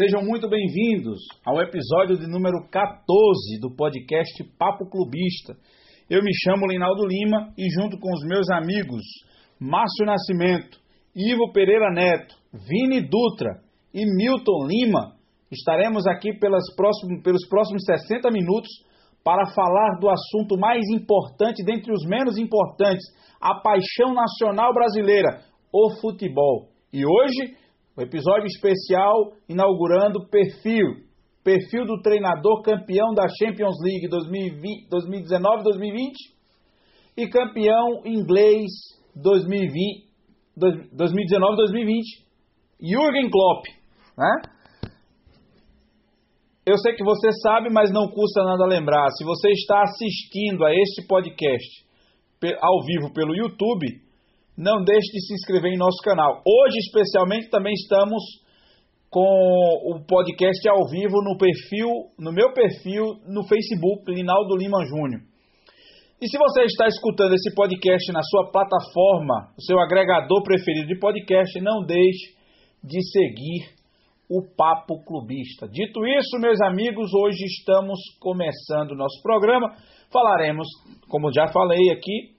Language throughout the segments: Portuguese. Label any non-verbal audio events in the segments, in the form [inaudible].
Sejam muito bem-vindos ao episódio de número 14 do podcast Papo Clubista. Eu me chamo Leinaldo Lima e, junto com os meus amigos Márcio Nascimento, Ivo Pereira Neto, Vini Dutra e Milton Lima, estaremos aqui próximos, pelos próximos 60 minutos para falar do assunto mais importante dentre os menos importantes, a paixão nacional brasileira, o futebol. E hoje, episódio especial inaugurando perfil, perfil do treinador campeão da Champions League 2019-2020 e campeão inglês 2019-2020, Jürgen Klopp, né? Eu sei que você sabe, mas não custa nada lembrar. Se você está assistindo a este podcast ao vivo pelo YouTube, não deixe de se inscrever em nosso canal. Hoje, especialmente, também estamos com o podcast ao vivo no perfil, no meu perfil no Facebook, Linaldo Lima Júnior. E se você está escutando esse podcast na sua plataforma, o seu agregador preferido de podcast, não deixe de seguir o Papo Clubista. Dito isso, meus amigos, hoje estamos começando o nosso programa. Falaremos, como já falei aqui,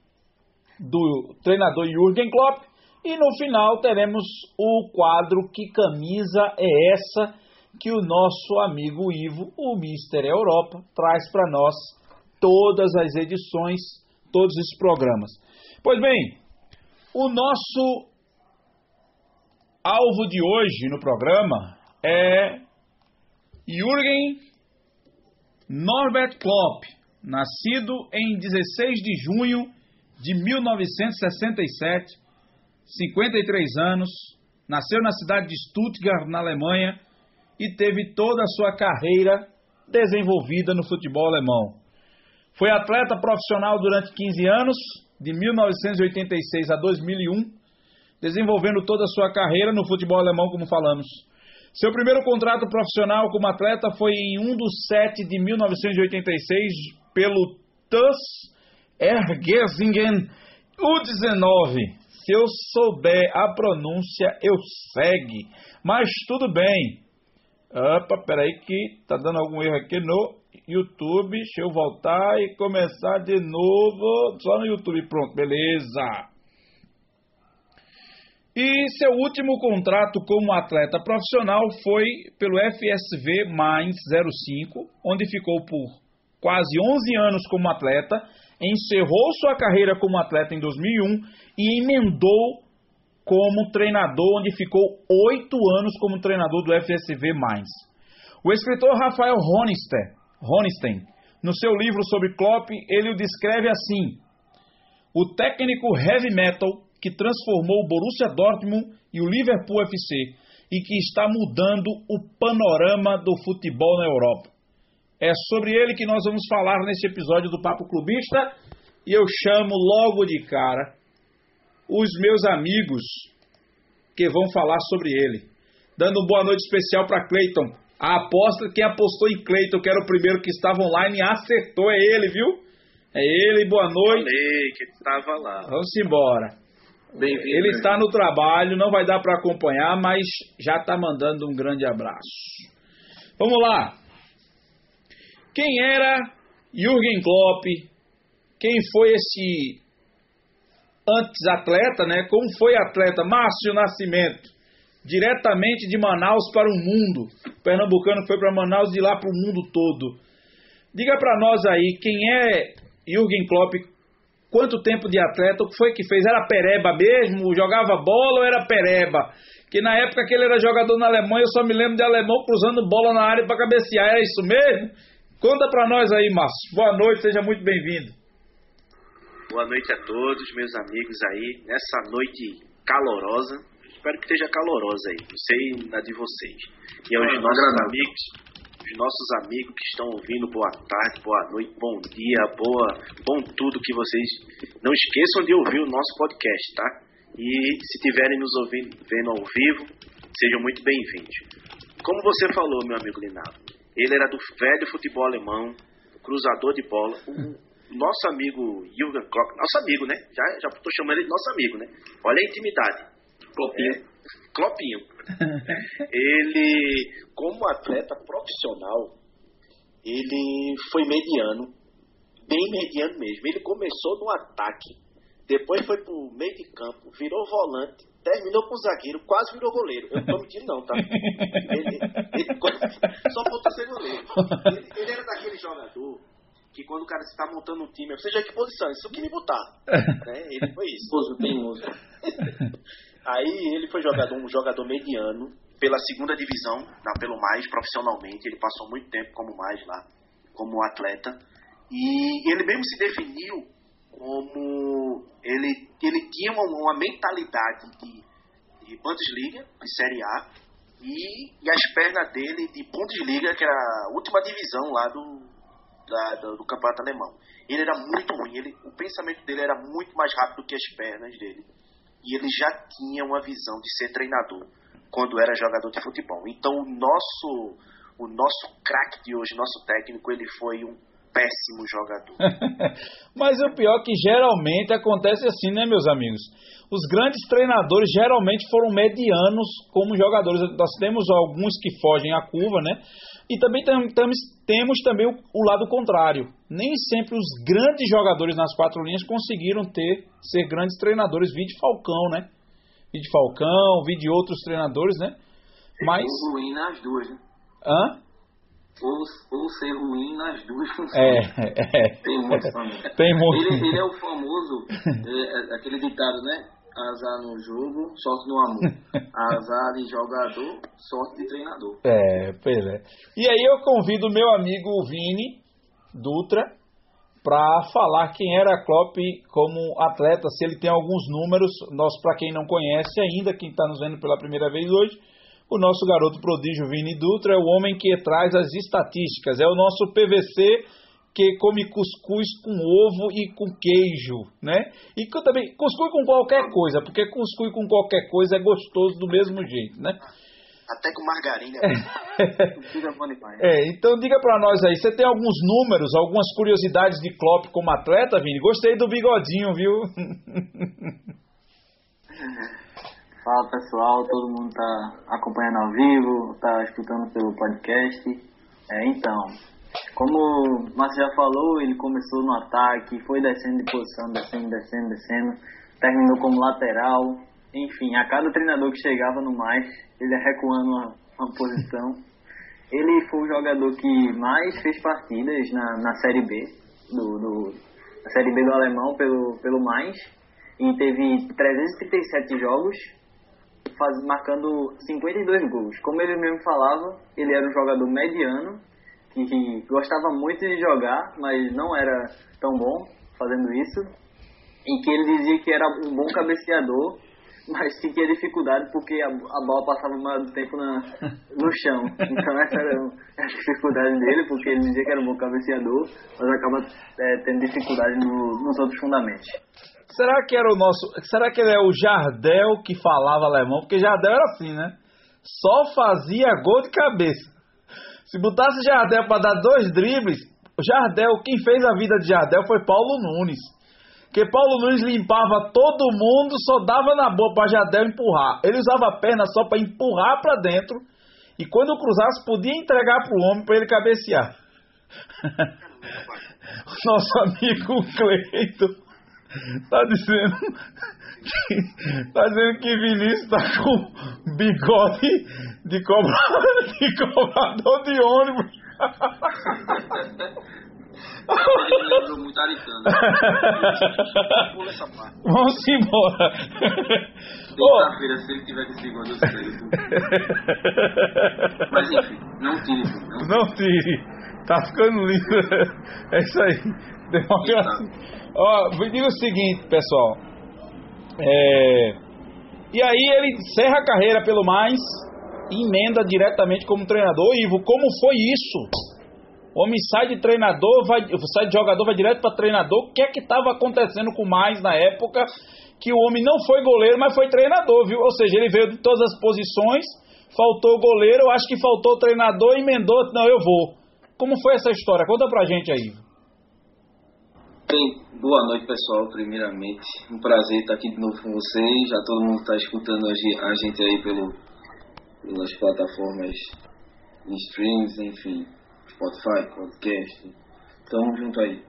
do treinador Jürgen Klopp e no final teremos o quadro Que Camisa é Essa? que o nosso amigo Ivo, o Mister Europa, traz para nós todas as edições, todos esses programas. Pois bem, o nosso alvo de hoje no programa é Jürgen Norbert Klopp, nascido em 16 de junho de 1967, 53 anos, nasceu na cidade de Stuttgart, na Alemanha, e teve toda a sua carreira desenvolvida no futebol alemão. Foi atleta profissional durante 15 anos, de 1986 a 2001, desenvolvendo toda a sua carreira no futebol alemão, como falamos. Seu primeiro contrato profissional como atleta foi em 1 de 7 de 1986 pelo TuS Ergesingen U19. Se eu souber a pronúncia, eu segue. Mas tudo bem. Opa, peraí que tá dando algum erro aqui no YouTube. Deixa eu voltar e começar de novo. Só no YouTube. Pronto, beleza. E seu último contrato como atleta profissional foi pelo FSV Mainz 05, onde ficou por quase 11 anos como atleta, encerrou sua carreira como atleta em 2001 e emendou como treinador, onde ficou oito anos como treinador do FSV Mainz. O escritor Rafael Honstein, no seu livro sobre Klopp, ele o descreve assim: o técnico heavy metal que transformou o Borussia Dortmund e o Liverpool FC e que está mudando o panorama do futebol na Europa. É sobre ele que nós vamos falar neste episódio do Papo Clubista e eu chamo logo de cara os meus amigos que vão falar sobre ele. Dando uma boa noite especial para Cleiton. A aposta, quem apostou em Cleiton, que era o primeiro que estava online, acertou, é ele, viu? É ele, boa noite. Falei que ele estava lá. Vamos embora. Ele está no trabalho, não vai dar para acompanhar, mas já está mandando um grande abraço. Vamos lá. Quem era Jürgen Klopp? Quem foi esse antes atleta, né? Como foi atleta Márcio Nascimento? Diretamente de Manaus para o mundo. O pernambucano foi para Manaus de lá para o mundo todo. Diga para nós aí, quem é Jürgen Klopp quanto tempo de atleta, o que foi que fez? Era pereba mesmo? Jogava bola ou era pereba? Que na época que ele era jogador na Alemanha, eu só me lembro de alemão cruzando bola na área para cabecear. Era isso mesmo? Conta para nós aí, Márcio. Boa noite, seja muito bem-vindo. Boa noite a todos, meus amigos aí, nessa noite calorosa. Espero que esteja calorosa aí, não sei na de vocês. E aos nossos amigos, os nossos amigos que estão ouvindo, boa tarde, boa noite, bom dia, boa, bom tudo que vocês não esqueçam de ouvir o nosso podcast, tá? E se estiverem nos ouvindo, vendo ao vivo, sejam muito bem-vindos. Como você falou, meu amigo Linaldo, ele era do velho futebol alemão, cruzador de bola, o nosso amigo Jürgen Klopp, nosso amigo, né? Já já estou chamando ele de nosso amigo, né? Olha a intimidade. Clopinho. É, Clopinho. [laughs] ele, como atleta profissional, ele foi mediano, bem mediano mesmo. Ele começou no ataque, depois foi pro meio de campo, virou volante, terminou com o zagueiro, quase virou goleiro. Eu não tô mentindo não, tá? Ele, ele, só faltou ser goleiro. Ele, ele, era daquele jogador que quando o cara está montando um time, seja que posição, isso que me botar. Né? Ele foi isso. Pouso teimoso. Aí ele foi jogador, um jogador mediano pela segunda divisão, na, pelo mais profissionalmente. Ele passou muito tempo como mais lá, como atleta. E ele mesmo se definiu como ele, ele tinha uma, uma mentalidade de, de Bundesliga, de Série A, e, e, as pernas dele de Bundesliga, que era a última divisão lá do, da, do, do, campeonato alemão. Ele era muito ruim, ele, o pensamento dele era muito mais rápido que as pernas dele. E ele já tinha uma visão de ser treinador quando era jogador de futebol. Então o nosso o nosso craque de hoje, nosso técnico, ele foi um péssimo jogador. [laughs] Mas o pior é que geralmente acontece assim, né, meus amigos? Os grandes treinadores geralmente foram medianos como jogadores. Nós temos alguns que fogem à curva, né? E também temos, temos também o, o, lado contrário. Nem sempre os grandes jogadores nas quatro linhas conseguiram ter ser grandes treinadores. Vide Falcão, né? Vide Falcão, vide outros treinadores, né? Mas ruim nas duas, né? Hã? Ou, ou ser ruim nas duas [laughs] funções. É, é. Tem muito também. [laughs] Tem muito. Ele, ele é o famoso, é, é, aquele ditado, né? Azar no jogo, sorte no amor. [laughs] Azar de jogador, sorte de treinador. É, pois é. E aí eu convido o meu amigo Vini Dutra para falar quem era Klopp como atleta, se ele tem alguns números, nós para quem não conhece ainda, quem está nos vendo pela primeira vez hoje, o nosso garoto prodígio Vini Dutra é o homem que traz as estatísticas, é o nosso PVC que come cuscuz com ovo e com queijo, né? E também cuscuz com qualquer coisa, porque cuscuz com qualquer coisa é gostoso do mesmo jeito, né? Até com margarina. é, então diga para nós aí, você tem alguns números, algumas curiosidades de Klopp como atleta, Vini? Gostei do bigodinho, viu? [laughs] Fala pessoal, todo mundo tá acompanhando ao vivo, tá escutando pelo podcast. É, então, como o Márcio já falou, ele começou no ataque, foi descendo de posição, descendo, descendo, descendo, terminou como lateral. Enfim, a cada treinador que chegava no mais, ele recuando uma, uma posição. Ele foi o jogador que mais fez partidas na, na Série B, do, do, na Série B do Alemão pelo, pelo mais, e teve 337 jogos faz, marcando 52 gols. Como ele mesmo falava, ele era um jogador mediano, que gostava muito de jogar, mas não era tão bom fazendo isso. E que ele dizia que era um bom cabeceador, mas que tinha dificuldade porque a, a bola passava mais tempo na, no chão. Então essa era a dificuldade dele, porque ele dizia que era um bom cabeceador, mas acaba é, tendo dificuldade no, nos outros fundamentos. Será que era o nosso. Será que ele é o Jardel que falava alemão? Porque Jardel era assim, né? Só fazia gol de cabeça. Se botasse Jardel para dar dois dribles, Jardel, quem fez a vida de Jardel foi Paulo Nunes. Porque Paulo Nunes limpava todo mundo, só dava na boa para Jardel empurrar. Ele usava a perna só para empurrar para dentro. E quando cruzasse, podia entregar para o homem para ele cabecear. [laughs] Nosso amigo Cleito Tá dizendo que, tá dizendo que Vinícius tá com bigode de, cobra, de cobrador de ônibus. Ele muito Pula essa parte. Vamos embora. Terça-feira, se ele tiver esse bigode, eu sei. Mas enfim, não tire. Não, não tire. Tá ficando lindo. É isso aí. Democracia. Ó, diga o seguinte, pessoal. É, e aí ele encerra a carreira pelo mais e emenda diretamente como treinador. Ivo, como foi isso? O homem sai de treinador, vai, sai de jogador, vai direto para treinador. O que é que estava acontecendo com o mais na época? Que o homem não foi goleiro, mas foi treinador, viu? Ou seja, ele veio de todas as posições, faltou goleiro, acho que faltou treinador, emendou, não, eu vou. Como foi essa história? Conta pra gente aí. Bem, boa noite pessoal, primeiramente. Um prazer estar aqui de novo com vocês. Já todo mundo está escutando a gente aí pelo, pelas plataformas streams, enfim, Spotify, podcast. Tamo junto aí.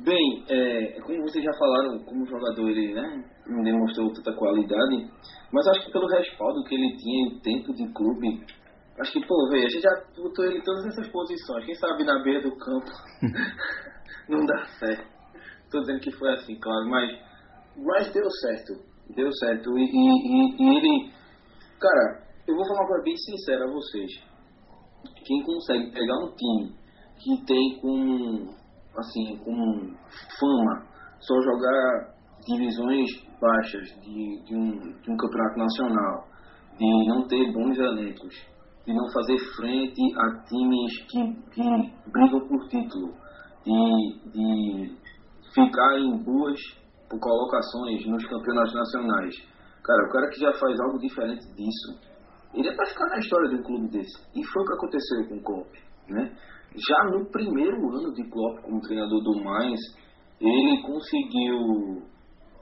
Bem, é, como vocês já falaram, como jogador ele né, não demonstrou tanta qualidade, mas acho que pelo respaldo que ele tinha em tempo de clube, acho que, pô, velho, a gente já botou ele em todas essas posições. Quem sabe na beira do campo [laughs] não dá certo. Tô dizendo que foi assim, claro, mas, mas deu certo. Deu certo. E, e, e ele. Cara, eu vou falar coisa bem sincera a vocês. Quem consegue pegar um time que tem com assim, com fama, só jogar divisões baixas de, de, um, de um campeonato nacional, de não ter bons elencos, de não fazer frente a times que, que brigam por título, de, de ficar em boas colocações nos campeonatos nacionais. Cara, o cara que já faz algo diferente disso, ele é para ficar na história de um clube desse. E foi o que aconteceu com o Klopp, né? Já no primeiro ano de Klopp como treinador do Mainz, ele conseguiu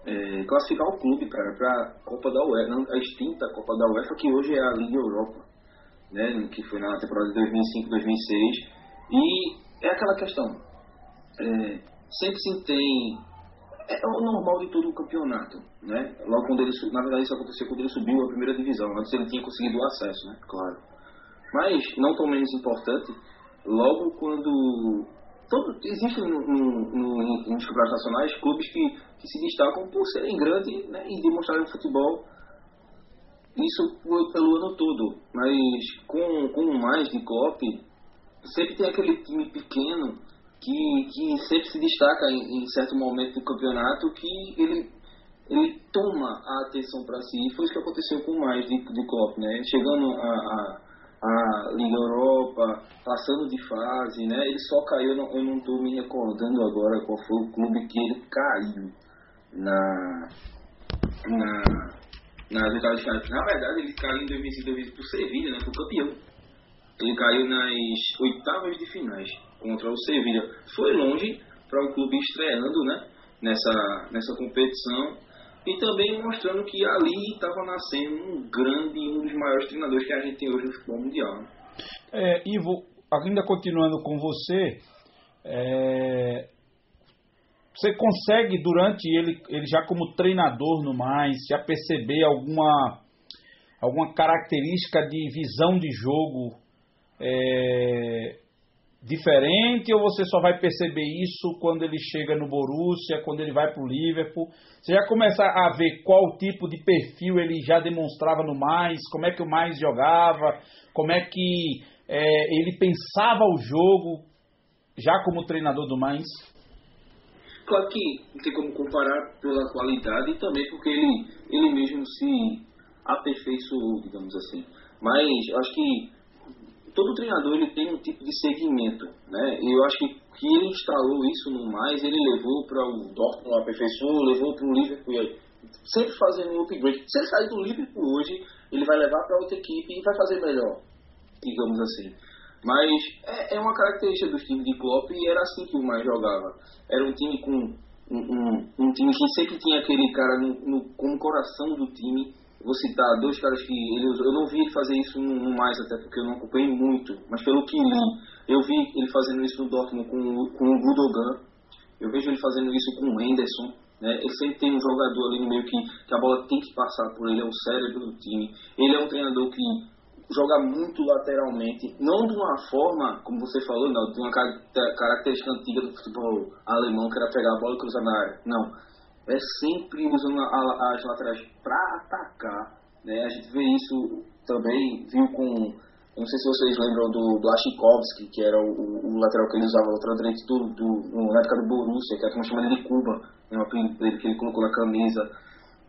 é, classificar o clube, cara, para a Copa da UEFA, a extinta Copa da UEFA, que hoje é a Liga Europa, né, que foi na temporada de 2005-2006. E é aquela questão, é, sempre se tem é o normal de todo o campeonato, né? Logo quando ele, na verdade isso aconteceu quando ele subiu a primeira divisão, antes ele tinha conseguido o acesso, né? Claro. Mas não tão menos importante, logo quando todo, existe no, no, no, nos campeonatos nacionais clubes que, que se destacam por serem grandes né, e demonstrarem futebol isso pelo ano todo mas com, com mais de Klopp sempre tem aquele time pequeno que, que sempre se destaca em, em certo momento do campeonato que ele ele toma a atenção para si e foi isso que aconteceu com mais de, de Klopp né chegando a, a a Liga Europa, passando de fase, né? Ele só caiu, eu não estou me recordando agora qual foi o clube que ele caiu na na nas oitavas de final. Na verdade, ele caiu em 2005 por Sevilha, né? Foi campeão. Ele caiu nas oitavas de finais contra o Sevilha. Foi longe para um clube estreando, né? Nessa nessa competição e também mostrando que ali estava nascendo um grande, um dos maiores treinadores que a gente tem hoje no futebol mundial. Né? É, Ivo, ainda continuando com você, é, você consegue durante ele, ele já como treinador no mais, já perceber alguma alguma característica de visão de jogo é, diferente ou você só vai perceber isso quando ele chega no Borussia, quando ele vai para o Liverpool? Você já começa a ver qual tipo de perfil ele já demonstrava no mais, como é que o mais jogava, como é que é, ele pensava o jogo já como treinador do mais? Claro que não tem como comparar pela qualidade e também porque ele, ele mesmo se aperfeiçoou, digamos assim. Mas acho que todo treinador ele tem um tipo de segmento, né? E eu acho que ele instalou isso no mais, ele levou para o Dortmund aperfeiçoou, levou para o Liverpool, sempre fazendo um upgrade. Se ele sair do Liverpool hoje, ele vai levar para outra equipe e vai fazer melhor, digamos assim. Mas é, é uma característica dos times de Klopp e era assim que o mais jogava. Era um time com um, um, um time que sempre tinha aquele cara no, no, como coração do time vou citar dois caras que ele usou. Eu não vi ele fazer isso no, no mais, até porque eu não acompanhei muito, mas pelo que li, eu vi ele fazendo isso no Dortmund com, com o Gudogan. Eu vejo ele fazendo isso com o Henderson. Né? Ele sempre tem um jogador ali no meio que, que a bola tem que passar por ele, é o cérebro do time. Ele é um treinador que joga muito lateralmente, não de uma forma, como você falou, não, de uma característica antiga do futebol alemão, que era pegar a bola e cruzar na área. Não é sempre usando a, as laterais para atacar. Né? A gente vê isso também, viu com. Não sei se vocês lembram do Blaschikovski, que era o, o, lateral que ele usava, o lateral direito do, do, na época do Borussia, que é como chama ele de Cuba, né? o apelido que ele colocou na camisa.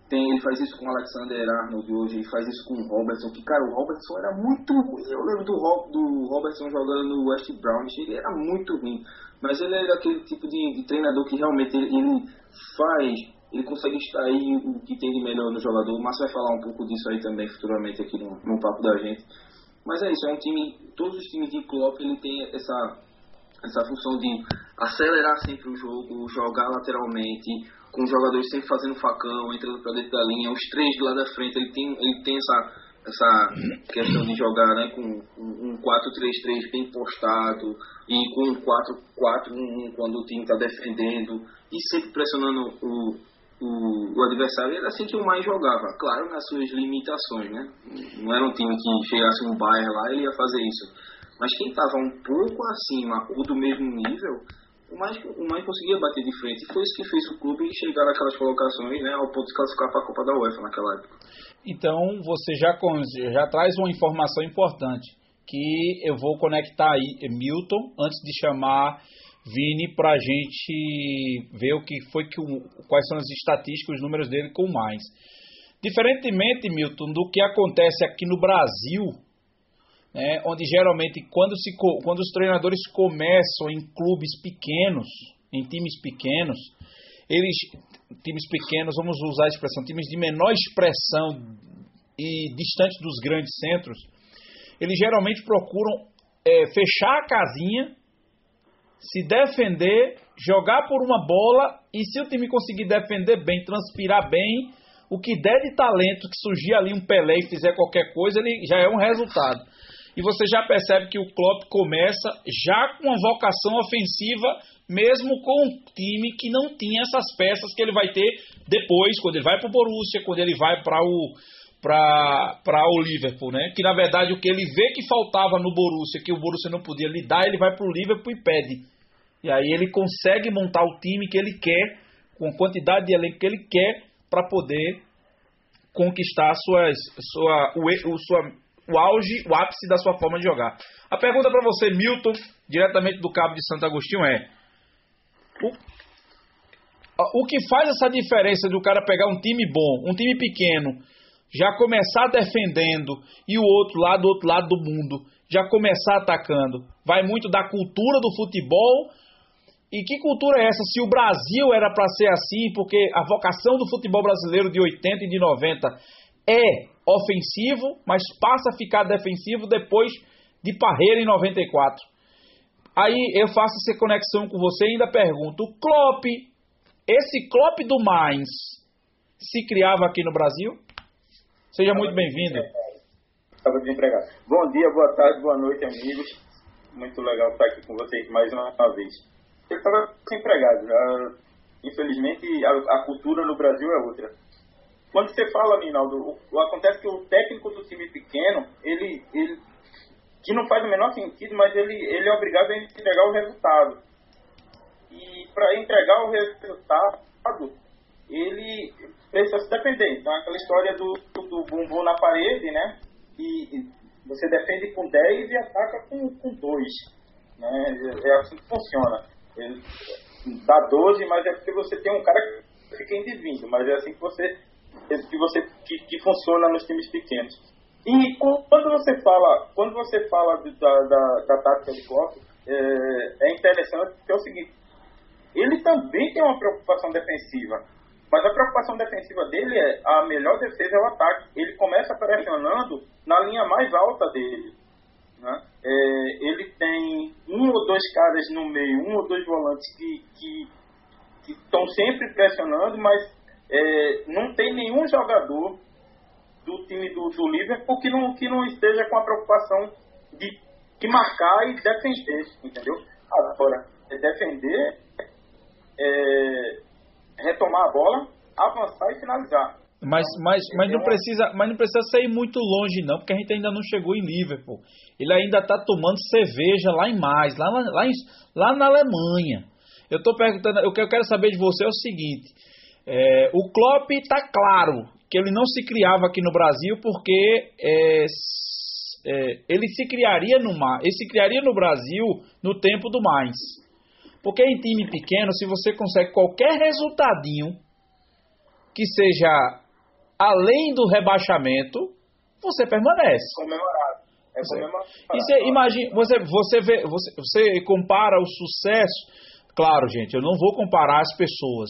Tem, ele faz isso com o Alexander Arnold hoje, ele faz isso com o Robertson, que, cara, o Robertson era muito ruim. Eu lembro do, do Robertson jogando no West Brown, ele era muito ruim. Mas ele é aquele tipo de, de treinador que realmente ele, ele, faz, ele consegue extrair o que tem de melhor no jogador. O Márcio vai falar um pouco disso aí também futuramente aqui no, no papo da gente. Mas é isso, é um time, todos os times de Klopp ele tem essa, essa função de acelerar sempre o jogo, jogar lateralmente, com os jogadores sempre fazendo facão, entrando para dentro da linha, os três do lado da frente, ele tem, ele tem essa, essa questão de jogar né, com um 4-3-3 bem postado e com um 4-4-1 quando o time está defendendo e sempre pressionando o, o, o, adversário, era assim que o mais jogava, claro, nas suas limitações, né? Não era um time que chegasse um Bayern lá ele ia fazer isso. Mas quem estava um pouco acima ou do mesmo nível, o mais, o mais conseguia bater de frente. Foi isso que fez o clube chegar naquelas colocações, né, ao ponto de classificar para a Copa da UEFA naquela época. Então, você já, já traz uma informação importante, que eu vou conectar aí Milton, antes de chamar Vini para a gente ver o que foi que quais são as estatísticas, os números dele com mais. Diferentemente, Milton, do que acontece aqui no Brasil, né, onde geralmente quando, se, quando os treinadores começam em clubes pequenos, em times pequenos, eles times pequenos, vamos usar a expressão, times de menor expressão e distantes dos grandes centros, eles geralmente procuram é, fechar a casinha, se defender, jogar por uma bola e se o time conseguir defender bem, transpirar bem, o que der de talento, que surgir ali um Pelé e fizer qualquer coisa, ele já é um resultado e você já percebe que o Klopp começa já com uma vocação ofensiva, mesmo com um time que não tinha essas peças que ele vai ter depois, quando ele vai para o Borussia, quando ele vai para o para o Liverpool, né? Que na verdade o que ele vê que faltava no Borussia, que o Borussia não podia lhe dar, ele vai para o Liverpool e pede. E aí ele consegue montar o time que ele quer, com a quantidade de elenco que ele quer, para poder conquistar suas, sua, o, sua o auge, o ápice da sua forma de jogar. A pergunta para você, Milton, diretamente do Cabo de Santo Agostinho, é: o, o que faz essa diferença de o cara pegar um time bom, um time pequeno, já começar defendendo e o outro lá do outro lado do mundo já começar atacando? Vai muito da cultura do futebol. E que cultura é essa? Se o Brasil era para ser assim, porque a vocação do futebol brasileiro de 80 e de 90 é ofensivo, mas passa a ficar defensivo depois de Parreira em 94. Aí eu faço essa conexão com você e ainda pergunto: o Klopp, esse Klopp do Mainz, se criava aqui no Brasil? Seja muito bem-vindo. Estava desempregado. Bom dia, boa tarde, boa noite, amigos. Muito legal estar aqui com vocês mais uma vez. Eu estava desempregado. Infelizmente, a, a cultura no Brasil é outra quando você fala, Minaldo, o, acontece que o técnico do time pequeno, ele, ele que não faz o menor sentido, mas ele, ele é obrigado a entregar o resultado. E para entregar o resultado, ele precisa se defender. Então, aquela história do, do bumbum na parede, né? E, e você defende com 10 e ataca com, com 2. Né? É, é assim que funciona. Ele dá 12, mas é porque você tem um cara que fica indivíduo, mas é assim que você que você que, que funciona nos times pequenos. E quando você fala, quando você fala da, da, da tática de Klopp, é, é interessante porque é o seguinte, ele também tem uma preocupação defensiva, mas a preocupação defensiva dele é a melhor defesa é o ataque. Ele começa pressionando na linha mais alta dele. Né? É, ele tem um ou dois caras no meio, um ou dois volantes que estão sempre pressionando, mas é, não tem nenhum jogador do time do, do Liverpool que não, que não esteja com a preocupação de, de marcar e defender, entendeu? Agora, é defender, é, retomar a bola, avançar e finalizar. Mas, mas, mas, não precisa, mas não precisa sair muito longe, não, porque a gente ainda não chegou em Liverpool. Ele ainda está tomando cerveja lá em mais, lá, lá, em, lá na Alemanha. Eu estou perguntando, o que eu quero saber de você é o seguinte: é, o Klopp está claro que ele não se criava aqui no Brasil porque é, é, ele se criaria no ele se criaria no Brasil no tempo do mais. Porque em time pequeno, se você consegue qualquer resultadinho que seja além do rebaixamento, você permanece. Comemorado. É comemorado. E você imagina, você, você vê, você, você compara o sucesso. Claro, gente, eu não vou comparar as pessoas.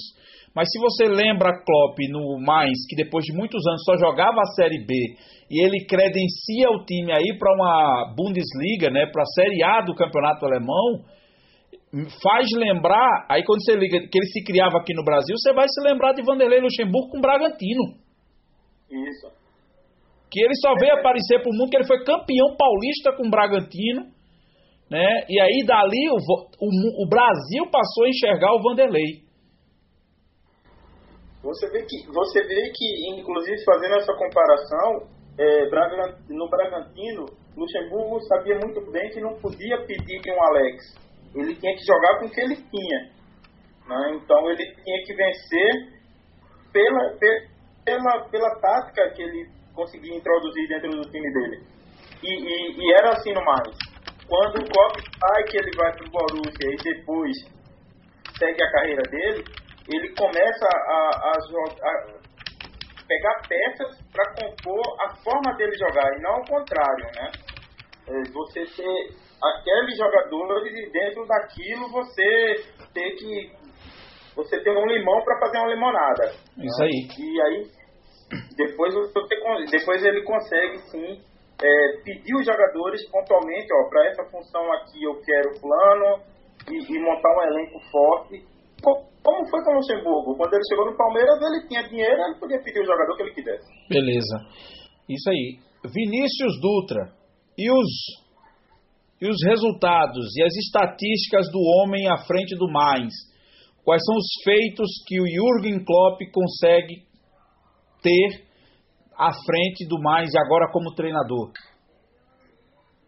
Mas se você lembra Klopp no mais, que depois de muitos anos só jogava a Série B, e ele credencia o time aí para uma Bundesliga, né, para a Série A do Campeonato Alemão, faz lembrar, aí quando você liga que ele se criava aqui no Brasil, você vai se lembrar de Vanderlei Luxemburgo com Bragantino. Isso. Que ele só veio aparecer pro mundo que ele foi campeão paulista com Bragantino, né? E aí dali o, o, o Brasil passou a enxergar o Vanderlei. Você vê que, você vê que inclusive fazendo essa comparação, é, no Bragantino, Luxemburgo sabia muito bem que não podia pedir um Alex ele tinha que jogar com o que ele tinha. Né? Então ele tinha que vencer pela, pela, pela tática que ele conseguia introduzir dentro do time dele. E, e, e era assim no mais. Quando o Klopp sai que ele vai para o Borussia e depois segue a carreira dele, ele começa a, a, a pegar peças para compor a forma dele jogar e não ao contrário, né? É, você ter aqueles jogadores e dentro daquilo você ter que você ter um limão para fazer uma limonada. Isso né? aí. E aí depois você depois ele consegue sim é, pedir os jogadores pontualmente, ó, para essa função aqui eu quero plano e, e, montar um elenco forte. Como foi com o Luxemburgo? Quando ele chegou no Palmeiras, ele tinha dinheiro, ele podia pedir o jogador que ele quisesse. Beleza. Isso aí. Vinícius Dutra. E os e os resultados e as estatísticas do homem à frente do mais. Quais são os feitos que o Jürgen Klopp consegue ter à frente do mais e agora como treinador?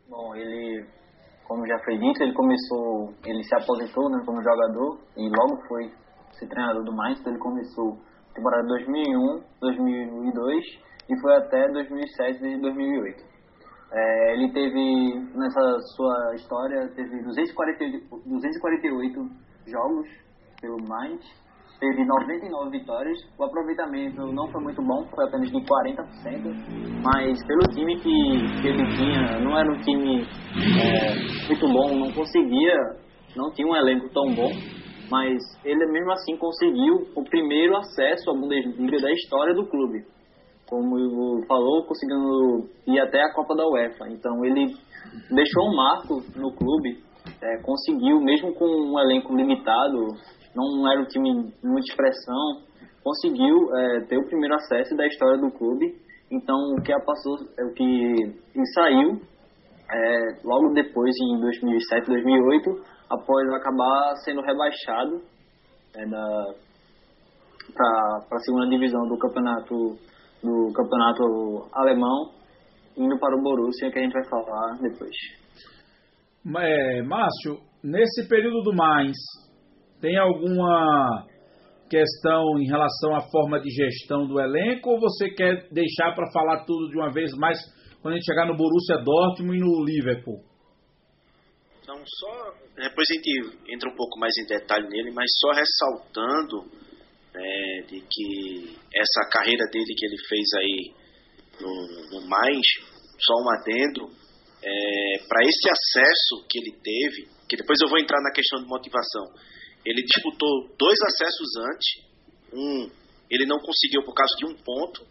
Bom, ele, como já foi dito, ele começou, ele se aposentou né, como jogador e logo foi ser treinador do mais, então ele começou temporada 2001, 2002 e foi até 2007 e 2008. É, ele teve, nessa sua história, teve 248, 248 jogos pelo Mainz, teve 99 vitórias. O aproveitamento não foi muito bom, foi apenas de 40%, mas pelo time que, que ele tinha, não era um time é, muito bom, não conseguia, não tinha um elenco tão bom, mas ele mesmo assim conseguiu o primeiro acesso à Bundesliga da história do clube como falou, conseguindo ir até a Copa da UEFA. Então ele deixou um marco no clube, é, conseguiu, mesmo com um elenco limitado, não era um time de muita expressão, conseguiu é, ter o primeiro acesso da história do clube. Então o que passou, é o que saiu é, logo depois, em 2007, 2008, após acabar sendo rebaixado é, para a segunda divisão do campeonato do campeonato alemão, indo para o Borussia, que a gente vai falar depois. É, Márcio, nesse período do mais, tem alguma questão em relação à forma de gestão do elenco ou você quer deixar para falar tudo de uma vez mais quando a gente chegar no Borussia Dortmund e no Liverpool? Então, só depois a gente entra um pouco mais em detalhe nele, mas só ressaltando né, de que essa carreira dele que ele fez aí no, no mais, só um adendo, é, para esse acesso que ele teve, que depois eu vou entrar na questão de motivação, ele disputou dois acessos antes, um ele não conseguiu por causa de um ponto,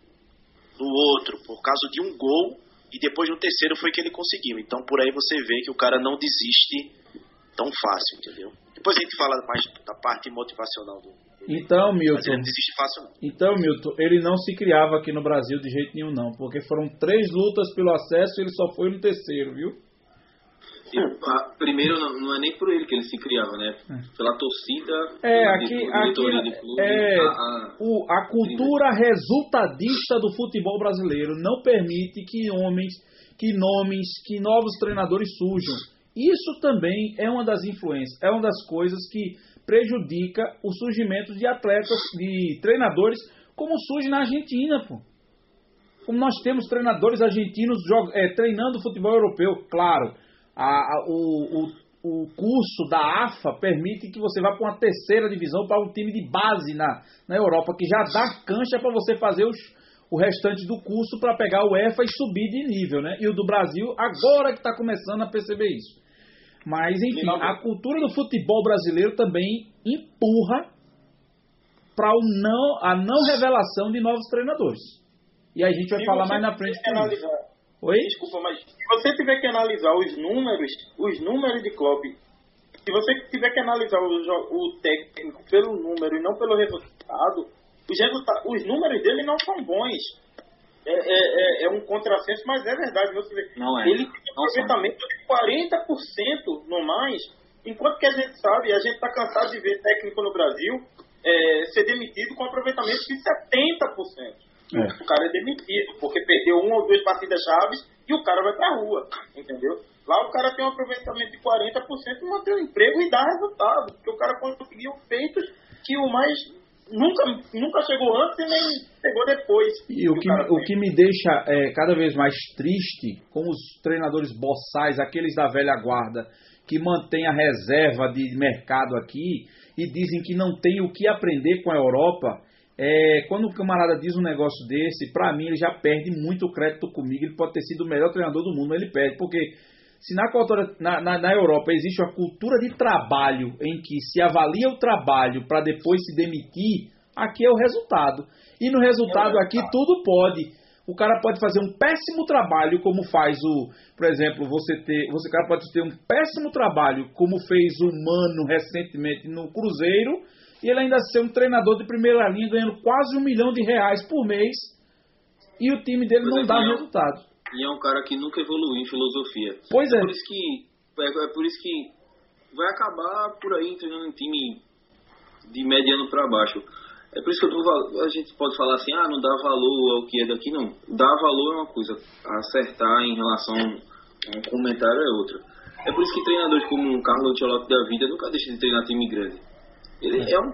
no outro por causa de um gol, e depois no terceiro foi que ele conseguiu. Então por aí você vê que o cara não desiste tão fácil, entendeu? Depois a gente fala mais da parte motivacional do, então, Milton. Mas desiste fácil, não. Então, Milton, ele não se criava aqui no Brasil de jeito nenhum, não. Porque foram três lutas pelo acesso e ele só foi no terceiro, viu? E, primeiro, não, é nem por ele que ele se criava, né? É. Pela torcida, é, aqui, aqui clube, é, a, a, o, a cultura resultadista do futebol brasileiro não permite que homens, que nomes, que novos treinadores surjam. Isso também é uma das influências, é uma das coisas que prejudica o surgimento de atletas, de treinadores, como surge na Argentina, pô. Como nós temos treinadores argentinos é, treinando futebol europeu, claro, a, o, o, o curso da AFA permite que você vá para uma terceira divisão, para um time de base na, na Europa, que já dá cancha para você fazer os, o restante do curso para pegar o EFA e subir de nível, né? E o do Brasil agora que está começando a perceber isso. Mas, enfim, a cultura do futebol brasileiro também empurra para não, a não revelação de novos treinadores. E a gente vai falar mais na frente. Analisar, Oi? Desculpa, mas se você tiver que analisar os números, os números de Klopp se você tiver que analisar o, o técnico pelo número e não pelo resultado, os, resultados, os números dele não são bons. É, é, é, é um contrassenso, mas é verdade. Você vê, não é. Ele tem aproveitamento de 40% no mais, enquanto que a gente sabe, a gente está cansado de ver técnico no Brasil é, ser demitido com aproveitamento de 70%. É. O cara é demitido, porque perdeu uma ou duas partidas chaves e o cara vai pra rua, entendeu? Lá o cara tem um aproveitamento de 40% e mantém o emprego e dá resultado, porque o cara conseguiu feitos que o mais nunca, nunca chegou antes e nem chegou depois. E o que, o, o que me deixa é, cada vez mais triste com os treinadores boçais, aqueles da velha guarda, que mantêm a reserva de mercado aqui e dizem que não tem o que aprender com a Europa. É, quando o camarada diz um negócio desse, para mim ele já perde muito crédito comigo. Ele pode ter sido o melhor treinador do mundo, mas ele perde, porque se na, cultura, na, na, na, Europa existe uma cultura de trabalho em que se avalia o trabalho para depois se demitir, aqui é o resultado. E no resultado é aqui tudo pode. O cara pode fazer um péssimo trabalho, como faz o, por exemplo, você ter, você cara pode ter um péssimo trabalho, como fez o Mano recentemente no Cruzeiro, e ele ainda ser um treinador de primeira linha ganhando quase um milhão de reais por mês, e o time dele não dá resultado. E é um cara que nunca evoluiu em filosofia. Pois é. Por isso que, é, é por isso que vai acabar por aí treinando um time de mediano para baixo. É por isso que eu a gente pode falar assim, ah, não dá valor ao que é daqui, não. Dar valor é uma coisa, acertar em relação a um comentário é outra. É por isso que treinadores como o Carlos Ancelotti da vida nunca deixam de treinar time grande. Ele é, é um,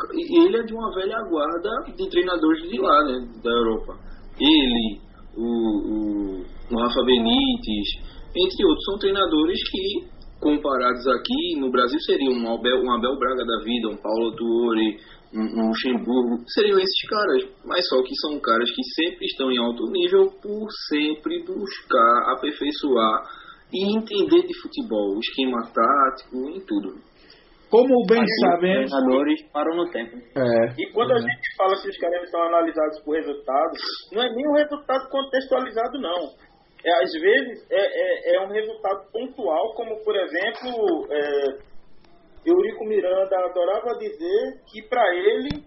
ele é de uma velha guarda de treinadores de lá, né, da Europa. Ele, o, o, o Rafa Benítez, entre outros, são treinadores que, comparados aqui no Brasil, seriam um Abel, um Abel Braga da vida, um Paulo Tuori, um, um Luxemburgo, seriam esses caras. Mas só que são caras que sempre estão em alto nível por sempre buscar aperfeiçoar e entender de futebol, esquema tático, em tudo. Como bem sabemos. Os treinadores param no tempo. É, e quando a gente fala que os caras são analisados por resultados, não é nem um resultado contextualizado, não. É, às vezes é, é, é um resultado pontual, como por exemplo, é, Eurico Miranda adorava dizer que para ele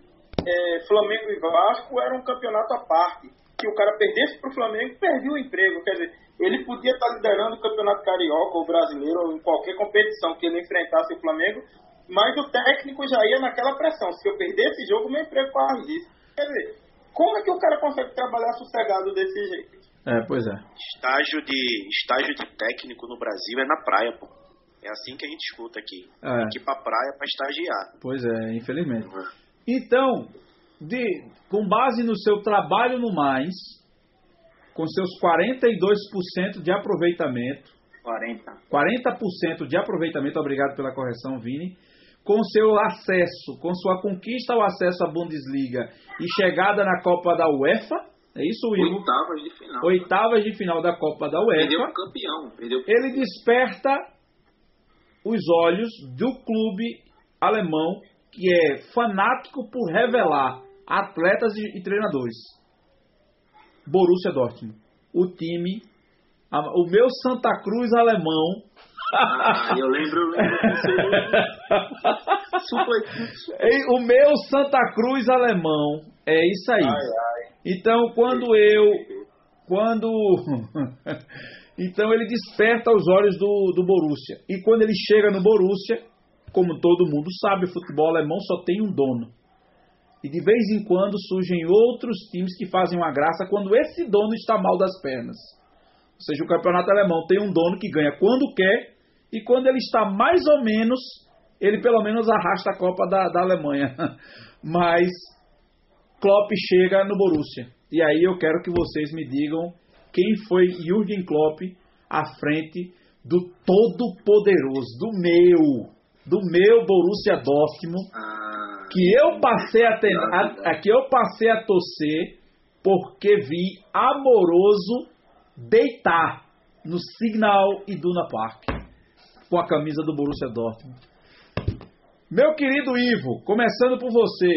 é, Flamengo e Vasco era um campeonato à parte. Que o cara perdesse para o Flamengo, perdia o emprego. Quer dizer, ele podia estar liderando o campeonato carioca ou brasileiro ou em qualquer competição que ele enfrentasse o Flamengo, mas o técnico já ia naquela pressão. Se eu perder esse jogo, meu emprego corre disso. Quer dizer, como é que o cara consegue trabalhar sossegado desse jeito? É, pois é. Estágio de, estágio de técnico no Brasil é na praia, pô. É assim que a gente escuta aqui. É. Tem que ir pra praia pra estagiar. Pois é, infelizmente. Uhum. Então, de, com base no seu trabalho no mais, com seus 42% de aproveitamento, 40. 40% de aproveitamento, obrigado pela correção, Vini com seu acesso, com sua conquista ao acesso à Bundesliga e chegada na Copa da UEFA. É isso, Ivo? Oitavas de final. Oitavas de final da Copa da UEFA. Perdeu o campeão. Perdeu Ele desperta os olhos do clube alemão que é fanático por revelar atletas e treinadores. Borussia Dortmund. O time, o meu Santa Cruz alemão ah, eu lembro, eu lembro [laughs] [laughs] O meu Santa Cruz alemão. É isso aí. Ai, ai. Então, quando eu. Quando. [laughs] então, ele desperta os olhos do, do Borussia. E quando ele chega no Borussia, como todo mundo sabe, o futebol alemão só tem um dono. E de vez em quando surgem outros times que fazem uma graça quando esse dono está mal das pernas. Ou seja, o campeonato alemão tem um dono que ganha quando quer e quando ele está mais ou menos, ele pelo menos arrasta a Copa da, da Alemanha. [laughs] Mas Klopp chega no Borussia. E aí eu quero que vocês me digam quem foi Jürgen Klopp à frente do todo-poderoso, do meu, do meu Borussia Dortmund, ah, que eu passei a, ter, a, a, que eu passei a torcer porque vi amoroso deitar no Signal e Duna Park com a camisa do Borussia Dortmund. Meu querido Ivo, começando por você.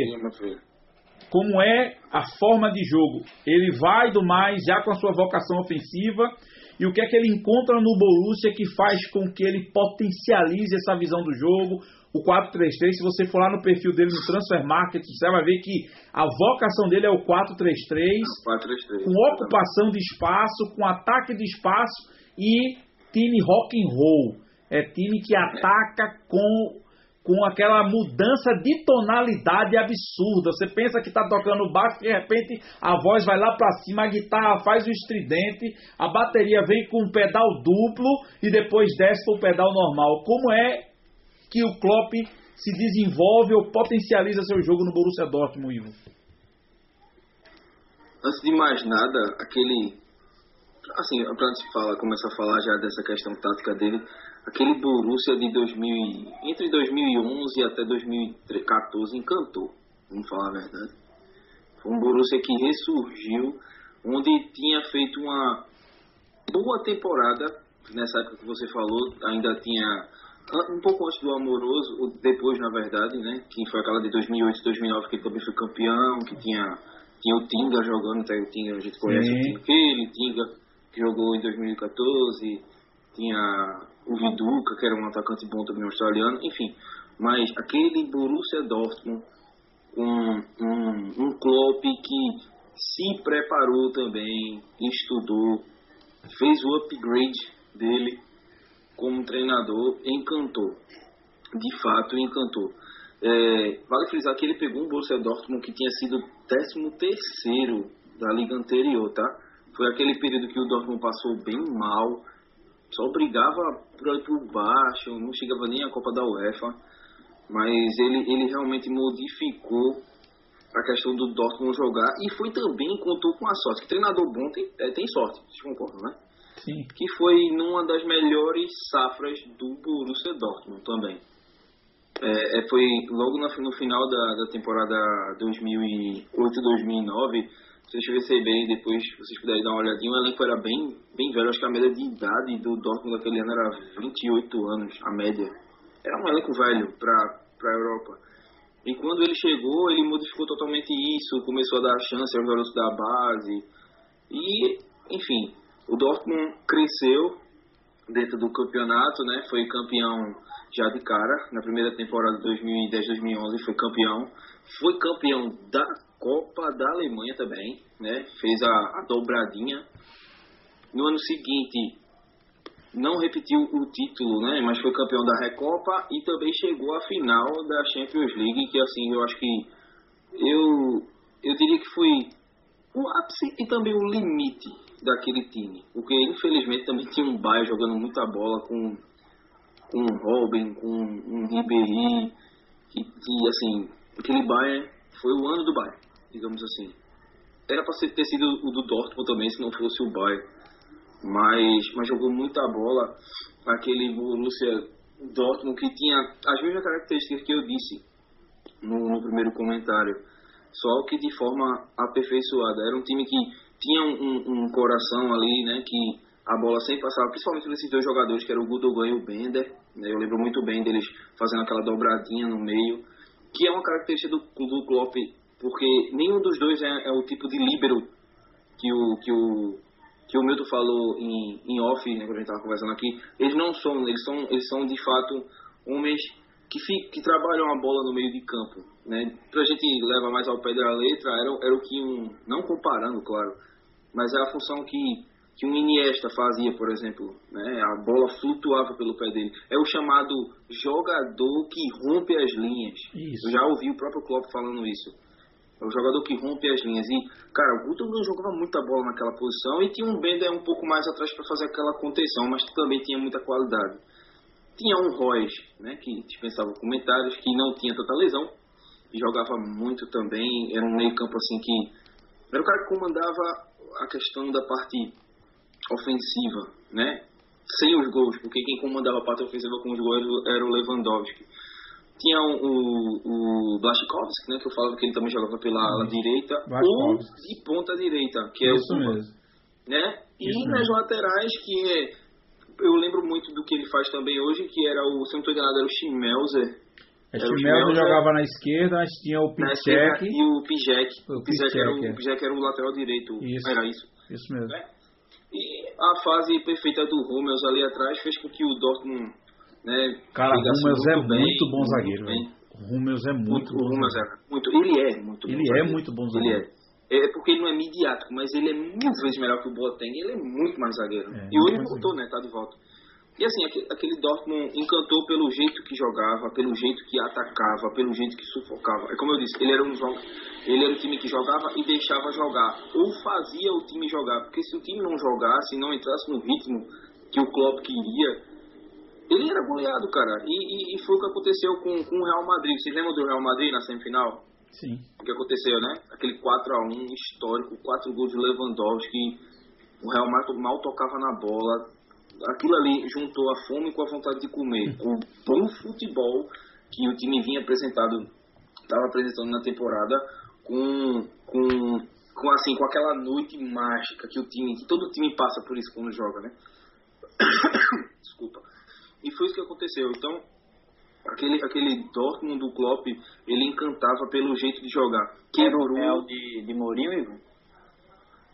Como é a forma de jogo? Ele vai do mais já com a sua vocação ofensiva e o que é que ele encontra no Borussia que faz com que ele potencialize essa visão do jogo. O 4-3-3, se você for lá no perfil dele no Transfer Market, você vai ver que a vocação dele é o 4-3-3, com ocupação de espaço, com ataque de espaço e time rock and roll. É time que ataca com com aquela mudança de tonalidade absurda. Você pensa que está tocando baixo, de repente a voz vai lá para cima, a guitarra faz o estridente, a bateria vem com um pedal duplo e depois desce para o pedal normal. Como é que o Klopp se desenvolve ou potencializa seu jogo no Borussia Dortmund, Ivo? Antes de mais nada, aquele assim, para falar, começar a falar já dessa questão tática dele, aquele Borussia de 2000, entre 2011 até 2014 encantou, vamos falar a verdade. Foi um Borussia que ressurgiu, onde tinha feito uma boa temporada, nessa época que você falou, ainda tinha um pouco antes do Amoroso, depois na verdade, né, que foi aquela de 2008 2009 que ele também foi campeão, que tinha, tinha o Tinga jogando, até o Tinga, a gente conhece Sim. o Tinga, aquele Tinga que jogou em 2014, tinha o Viduca, que era um atacante bom também australiano, enfim. Mas aquele Borussia Dortmund, um, um, um Klopp que se preparou também, estudou, fez o upgrade dele como treinador, encantou. De fato, encantou. É, vale frisar que ele pegou um Borussia Dortmund que tinha sido 13 terceiro da liga anterior, tá? Foi aquele período que o Dortmund passou bem mal, só brigava por, por baixo, não chegava nem a Copa da UEFA. Mas ele, ele realmente modificou a questão do Dortmund jogar e foi também, contou com a sorte. Que treinador bom tem, é, tem sorte, vocês concordam, né? Sim. Que foi numa das melhores safras do Borussia Dortmund também. É, é, foi logo no, no final da, da temporada 2008-2009 vocês receberem depois, se vocês puderem dar uma olhadinha, o elenco era bem, bem velho. Acho que a média de idade do Dortmund daquele ano era 28 anos, a média. Era um elenco velho para a Europa. E quando ele chegou, ele modificou totalmente isso, começou a dar chance aos garotos da base. E, enfim, o Dortmund cresceu dentro do campeonato, né? Foi campeão já de cara, na primeira temporada de 2010-2011 foi campeão. Foi campeão da Copa da Alemanha também, né? Fez a, a dobradinha. No ano seguinte, não repetiu o título, né? Mas foi campeão da Recopa e também chegou à final da Champions League, que assim, eu acho que eu eu diria que foi o ápice e também o limite daquele time, porque infelizmente também tinha um Bayern jogando muita bola com com um Robin, com um Ribéry, que, que assim, aquele Bayern foi o ano do Bayern digamos assim. Era para ter sido o do Dortmund também, se não fosse o Bayern. Mas, mas jogou muita bola aquele Borussia Dortmund que tinha as mesmas características que eu disse no, no primeiro comentário, só que de forma aperfeiçoada. Era um time que tinha um, um, coração ali, né, que a bola sempre passava, principalmente nesses dois jogadores, que era o Gudogan e o Bender. Né, eu lembro muito bem deles fazendo aquela dobradinha no meio, que é uma característica do, do Klopp porque nenhum dos dois é, é o tipo de líbero que o, que o, que o Milton falou em, em off, né, quando a gente estava conversando aqui. Eles não são, eles são, eles são de fato homens que, fi, que trabalham a bola no meio de campo. Né? Para a gente levar mais ao pé da letra, era, era o que um, não comparando, claro, mas é a função que, que um Iniesta fazia, por exemplo. Né? A bola flutuava pelo pé dele. É o chamado jogador que rompe as linhas. Isso. Eu já ouvi o próprio Klopp falando isso é um jogador que rompe as linhas. E, cara, o Guto jogava muita bola naquela posição e tinha um Bender um pouco mais atrás para fazer aquela contenção, mas também tinha muita qualidade. Tinha um Royce, né, que dispensava comentários, que não tinha tanta lesão e jogava muito também. Era um meio-campo assim que. Era o cara que comandava a questão da parte ofensiva, né? Sem os gols, porque quem comandava a parte ofensiva com os gols era o Lewandowski. Tinha o, o, o Blaschikowski, né, que eu falava que ele também jogava pela ala direita, ou de ponta direita, que é Isso o mesmo. Né? E Isso nas mesmo. laterais, que é, eu lembro muito do que ele faz também hoje, que era o, se não estou enganado, era o Schmelzer. A Era o Schmelzer jogava na esquerda, mas tinha o Pichek. E o Pijek. O Pijek era, o- é. era o lateral direito. Isso. Era isso. Isso mesmo. né? E a fase perfeita do Hummels ali atrás fez com que o Dortmund. Né, Cara, o Hummels é bem, muito bom zagueiro. Hummels é muito, muito bom. Hummels é muito, ele é muito ele bom. Ele é muito bom zagueiro. Ele é. É porque ele não é midiático, mas ele é mil vezes melhor que o Boateng. Ele é muito mais zagueiro. É, e hoje voltou, né? Tá de volta. E assim, aquele, Dortmund encantou pelo jeito que jogava, pelo jeito que atacava, pelo jeito que sufocava. É como eu disse, ele era um ele era um time que jogava e deixava jogar, ou fazia o time jogar, porque se o time não jogasse, não entrasse no ritmo que o Klopp queria, ele era goleado, cara. E, e, e foi o que aconteceu com, com o Real Madrid. Vocês lembram do Real Madrid na semifinal? Sim. O que aconteceu, né? Aquele 4x1 histórico, 4 gols de Lewandowski, o Real Madrid mal tocava na bola. Aquilo ali juntou a fome com a vontade de comer. Com o bom futebol que o time vinha apresentado, estava apresentando na temporada, com, com, com, assim, com aquela noite mágica que o time, que todo time passa por isso quando joga, né? [coughs] Desculpa. E foi isso que aconteceu. Então, aquele, aquele Dortmund do Klopp, ele encantava pelo jeito de jogar. Quebrou. Era o de, de Mourinho, Igor?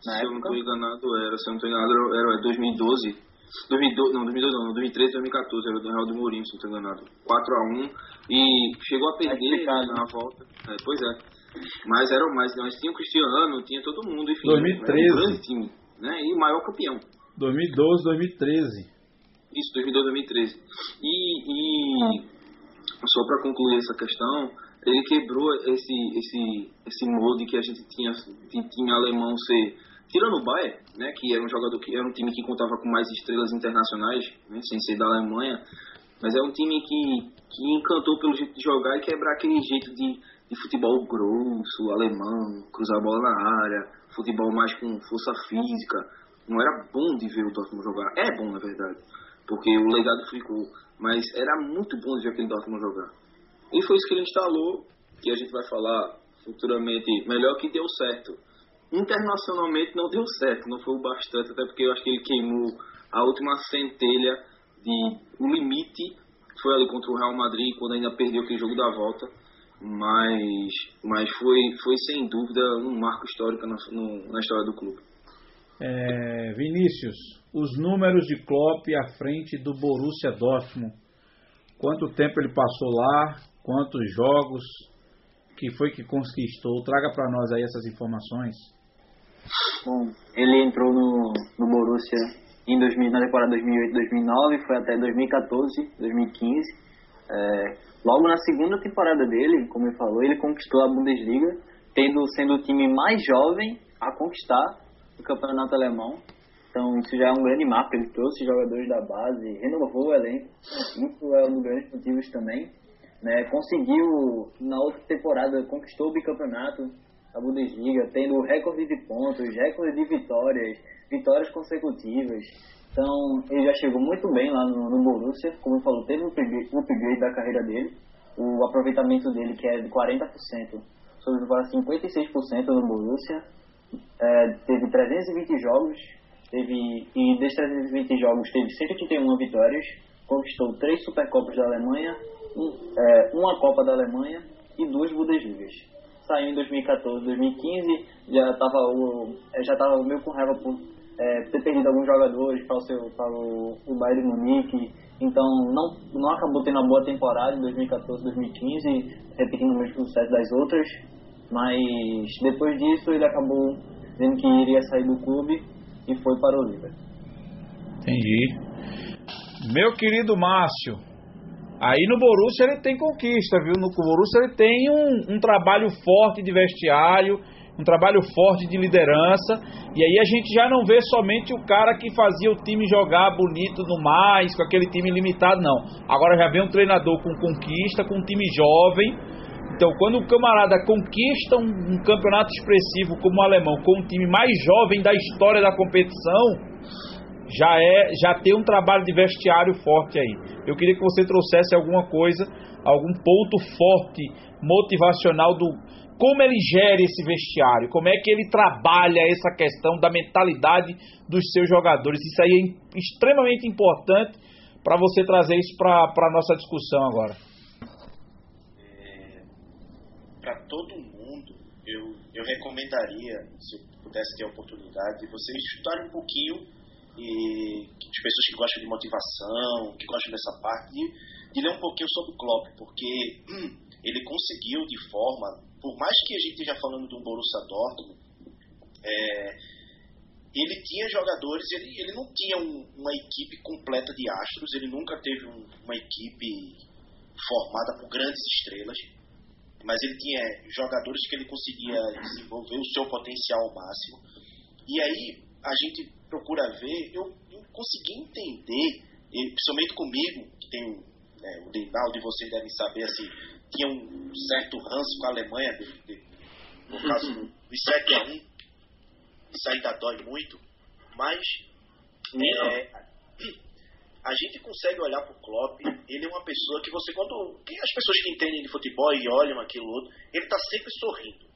Se época? eu não estou enganado, era. Se eu não estou enganado, era, era 2012. 2012, não, 2012 não, 2013, 2014, era do Real do Mourinho, se não estou enganado. 4x1 e chegou a perder na, na volta. É, pois é. Mas era mais, nós tinha o Cristiano, tinha todo mundo, enfim. 2013. Era um grande time, né? E o maior campeão. 2012, 2013. Isso, 2012, 2013. E, e só para concluir essa questão, ele quebrou esse, esse, esse molde que a gente tinha de time alemão ser tirando o Bayern, né, que era um jogador que era um time que contava com mais estrelas internacionais, né, sem ser da Alemanha, mas é um time que, que encantou pelo jeito de jogar e quebrar aquele jeito de, de futebol grosso, alemão, cruzar a bola na área, futebol mais com força física. Não era bom de ver o Dortmund jogar. É bom, na verdade, porque o legado ficou mas era muito bom de ver aquele Dortmund jogar. E foi isso que ele instalou, que a gente vai falar futuramente, melhor que deu certo. Internacionalmente não deu certo, não foi o bastante, até porque eu acho que ele queimou a última centelha de o limite foi ali contra o Real Madrid, quando ainda perdeu aquele jogo da volta. Mas, mas foi, foi sem dúvida um marco histórico na, no, na história do clube. É, Vinícius, os números de Klopp à frente do Borussia Dortmund. Quanto tempo ele passou lá? Quantos jogos? Que foi que conquistou? Traga para nós aí essas informações. Bom, ele entrou no, no Borussia em 2000, na temporada 2008-2009, foi até 2014, 2015. É, logo na segunda temporada dele, como ele falou, ele conquistou a Bundesliga, tendo sendo o time mais jovem a conquistar o campeonato alemão. Então isso já é um grande marco. Ele trouxe jogadores da base, renovou o elenco. Isso é um dos grandes motivos também. Né? Conseguiu, na outra temporada, conquistou o bicampeonato da Bundesliga, tendo recorde de pontos, recorde de vitórias, vitórias consecutivas. Então ele já chegou muito bem lá no, no Borussia. Como eu falou, teve um upgrade, um upgrade da carreira dele. O aproveitamento dele, que é de 40%, sobre para 56% no Borussia é, teve 320 jogos, teve, e desses 320 jogos teve 181 vitórias, conquistou três Supercopas da Alemanha, um, é, uma Copa da Alemanha e duas Bundesligas. Saiu em 2014, 2015, já estava é, já tava meio com raiva por é, ter perdido alguns jogadores para o, seu, para o, o Bayern Munique, então não, não acabou tendo uma boa temporada em 2014, 2015, repetindo o mesmo sucesso das outras. Mas depois disso ele acabou dizendo que iria sair do clube e foi para o Liverpool. Entendi. Meu querido Márcio, aí no Borussia ele tem conquista, viu? No Borussia ele tem um, um trabalho forte de vestiário, um trabalho forte de liderança. E aí a gente já não vê somente o cara que fazia o time jogar bonito no mais, com aquele time limitado, não. Agora já vem um treinador com conquista, com um time jovem então, quando o camarada conquista um, um, campeonato expressivo como o alemão, com o time mais jovem da história da competição, já é, já tem um trabalho de vestiário forte aí. Eu queria que você trouxesse alguma coisa, algum ponto forte, motivacional do como ele gera esse vestiário, como é que ele trabalha essa questão da mentalidade dos seus jogadores. Isso aí é extremamente importante para você trazer isso para a nossa discussão agora para todo mundo, eu, eu recomendaria, se eu pudesse ter a oportunidade, de vocês estudarem um pouquinho e de pessoas que gostam de motivação, que gostam dessa parte, de ler um pouquinho sobre o Klopp, porque hum, ele conseguiu de forma, por mais que a gente esteja falando de um Borussia Dortmund, é, ele tinha jogadores, ele, ele não tinha um, uma equipe completa de astros, ele nunca teve um, uma equipe formada por grandes estrelas, mas ele tinha jogadores que ele conseguia desenvolver o seu potencial ao máximo. E aí a gente procura ver, eu, eu consegui entender, e, principalmente comigo, que tem é, o Deinaldo e vocês devem saber, assim, tinha um certo ranço com a Alemanha, de, de, no caso do, do 7 a 1 isso ainda dói muito, mas é, a gente consegue olhar para o Klopp, ele é uma pessoa que você, quando. As pessoas que entendem de futebol e olham aquilo outro, ele está sempre sorrindo.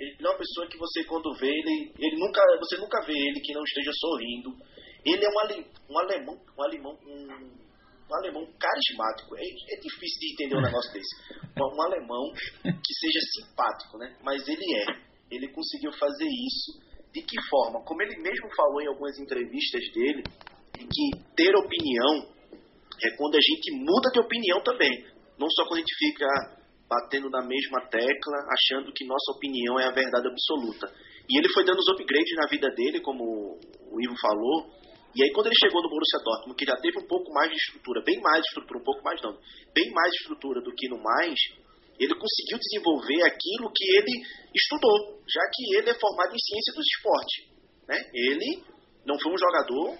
Ele é uma pessoa que você, quando vê, ele, ele nunca, você nunca vê ele que não esteja sorrindo. Ele é um, ale, um alemão, um alemão, um, um alemão carismático. É, é, difícil de entender um negócio desse. Um, um alemão que seja simpático, né? Mas ele é. Ele conseguiu fazer isso. De que forma? Como ele mesmo falou em algumas entrevistas dele, que ter opinião é quando a gente muda de opinião também. Não só quando a gente fica batendo na mesma tecla, achando que nossa opinião é a verdade absoluta. E ele foi dando os upgrades na vida dele, como o Ivo falou. E aí quando ele chegou no Borussia Dortmund, que já teve um pouco mais de estrutura, bem mais estrutura, um pouco mais não, bem mais estrutura do que no mais, ele conseguiu desenvolver aquilo que ele estudou, já que ele é formado em ciência dos esportes. Né? Ele não foi um jogador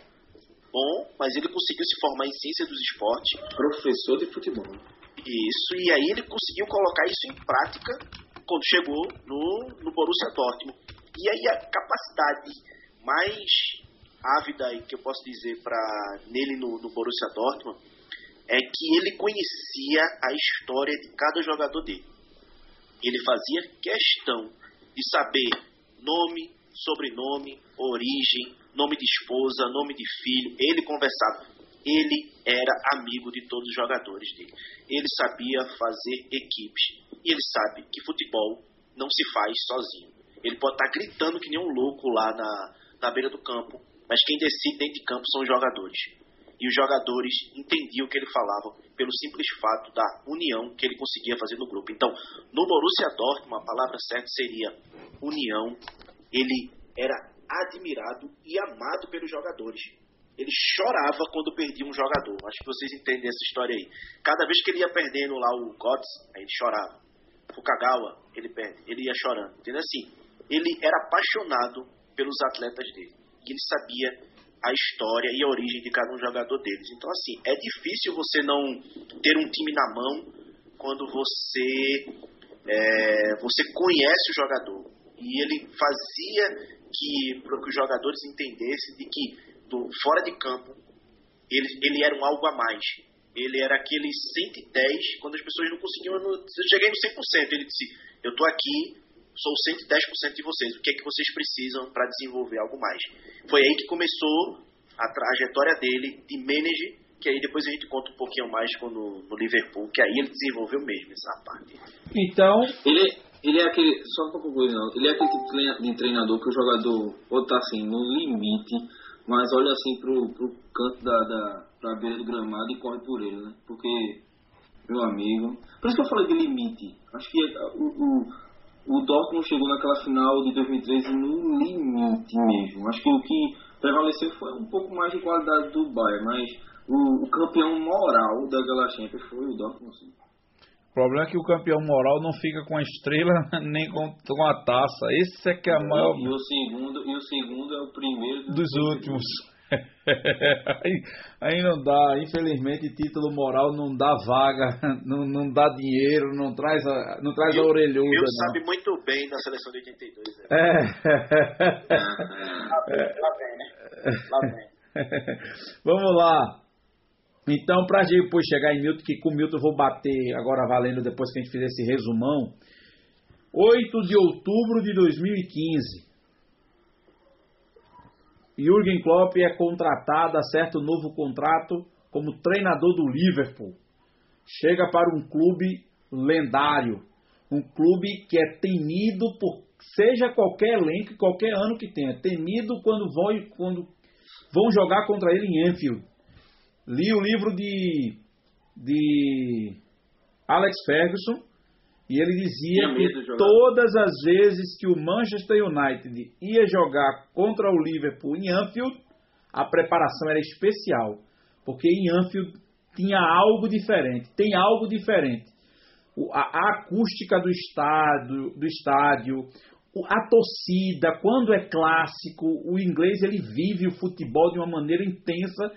bom, mas ele conseguiu se formar em ciência dos esportes. Professor de futebol. Isso, e aí ele conseguiu colocar isso em prática quando chegou no, no Borussia Dortmund. E aí a capacidade mais ávida que eu posso dizer para nele no, no Borussia Dortmund é que ele conhecia a história de cada jogador dele. Ele fazia questão de saber nome, sobrenome, origem, nome de esposa, nome de filho. Ele conversava. Ele era amigo de todos os jogadores dele. Ele sabia fazer equipes. E ele sabe que futebol não se faz sozinho. Ele pode estar gritando que nem um louco lá na, na beira do campo, mas quem decide dentro de campo são os jogadores. E os jogadores entendiam o que ele falava pelo simples fato da união que ele conseguia fazer no grupo. Então, no Borussia Dortmund, a palavra certa seria união. Ele era admirado e amado pelos jogadores. Ele chorava quando perdia um jogador. Acho que vocês entendem essa história aí. Cada vez que ele ia perdendo lá o Gotts, aí ele chorava. O Kagawa, ele perde, ele ia chorando. Entendeu assim? Ele era apaixonado pelos atletas dele. E ele sabia a história e a origem de cada um jogador deles. Então, assim, é difícil você não ter um time na mão quando você é, você conhece o jogador. E ele fazia que para que os jogadores entendessem de que do fora de campo ele, ele era um algo a mais. Ele era aquele 110 quando as pessoas não conseguiam. Eu, eu cheguei no 100%. Ele disse: Eu estou aqui, sou 110% de vocês. O que é que vocês precisam para desenvolver algo mais? Foi aí que começou a trajetória dele de manager, que aí depois a gente conta um pouquinho mais quando, no Liverpool, que aí ele desenvolveu mesmo essa parte. Então. Ele, ele é aquele, só para concluir não, ele é aquele tipo de treinador que o jogador pode estar assim, no limite, mas olha assim pro, pro canto da, da pra beira do gramado e corre por ele, né? Porque, meu amigo, por isso que eu falei de limite, acho que o, o, o Dortmund chegou naquela final de 2013 no limite mesmo, acho que o que prevaleceu foi um pouco mais de qualidade do Bayern, mas o, o campeão moral daquela Champions foi o Dortmund, sim. O problema é que o campeão moral não fica com a estrela [laughs] nem com, com a taça. Esse é que é a maior. E o segundo, e o segundo é o primeiro dos, dos últimos. [laughs] aí, aí não dá, infelizmente título moral não dá vaga, [laughs] não, não dá dinheiro, não traz a, não traz eu, a orelhuda. Eu não. sabe muito bem da seleção de 82. Né? É. Lá vem, né? Lá vem. Vamos lá. Então, para depois chegar em Milton, que com Milton eu vou bater agora valendo depois que a gente fizer esse resumão. 8 de outubro de 2015. Jürgen Klopp é contratado, acerta um novo contrato como treinador do Liverpool. Chega para um clube lendário, um clube que é temido por seja qualquer elenco, qualquer ano que tenha, temido quando vão quando vão jogar contra ele em Enfield. Li o livro de, de Alex Ferguson e ele dizia que todas as vezes que o Manchester United ia jogar contra o Liverpool em Anfield, a preparação era especial, porque em Anfield tinha algo diferente, tem algo diferente. A, acústica do estádio, do estádio, a torcida, quando é clássico, o inglês ele vive o futebol de uma maneira intensa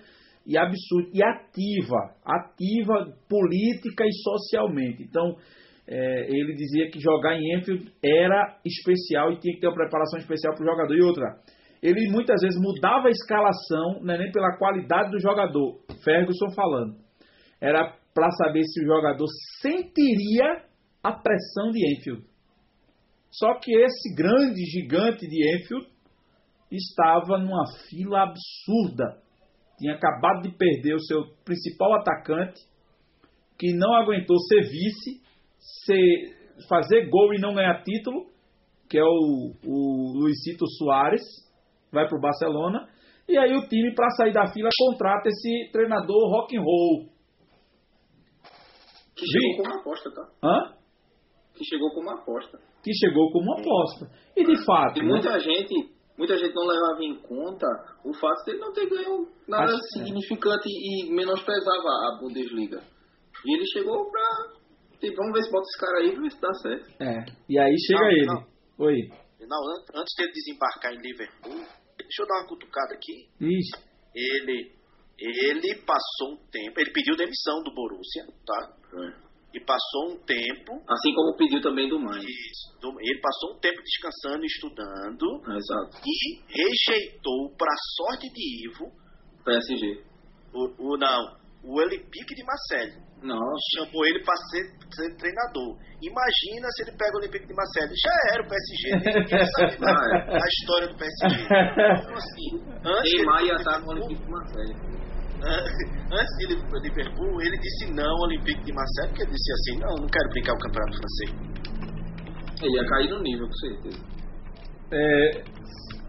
e absurda e ativa, ativa política e socialmente. Então, é, ele dizia que jogar em Enfield era especial e tinha que ter uma preparação especial para o jogador. E outra, ele muitas vezes mudava a escalação, não é nem pela qualidade do jogador, Ferguson falando, era para saber se o jogador sentiria a pressão de Enfield. Só que esse grande gigante de Enfield estava numa fila absurda. Tinha acabado de perder o seu principal atacante, que não aguentou ser vice, ser, fazer gol e não ganhar título, que é o, o Luizito Soares, vai para o Barcelona. E aí o time, para sair da fila, contrata esse treinador rock and roll. Que chegou como aposta, tá? Hã? Que chegou como aposta que chegou como uma aposta. E de fato. E muita né? gente, muita gente não levava em conta o fato de ele não ter ganho nada Acho, significante é. e menosprezava a Bundesliga. E ele chegou pra. Vamos ver se bota esse cara aí pra ver se dá certo. É. E aí chega não, ele. Não. Oi. Não, antes dele desembarcar em Liverpool, deixa eu dar uma cutucada aqui. Isso. Ele. Ele passou um tempo. Ele pediu demissão do Borussia, tá? É e passou um tempo. Assim como pediu também do Mainz. Isso, do, ele passou um tempo descansando e estudando. Exato. E rejeitou, para sorte de Ivo. PSG. O, o, não, o Olympique de Marseille. Nossa. Chamou ele para ser, ser, treinador. Imagina se ele pega o Olympique de Marseille. Já era o PSG. Ninguém sabe nada a história do PSG. Então, assim, antes. Neymar ia estar no Olympique de Marseille. Antes de Liverpool, ele disse não ao Olympique de Marseille, porque ele disse assim, não, não quero brincar o campeonato francês. Ele ia cair no nível, com certeza. É,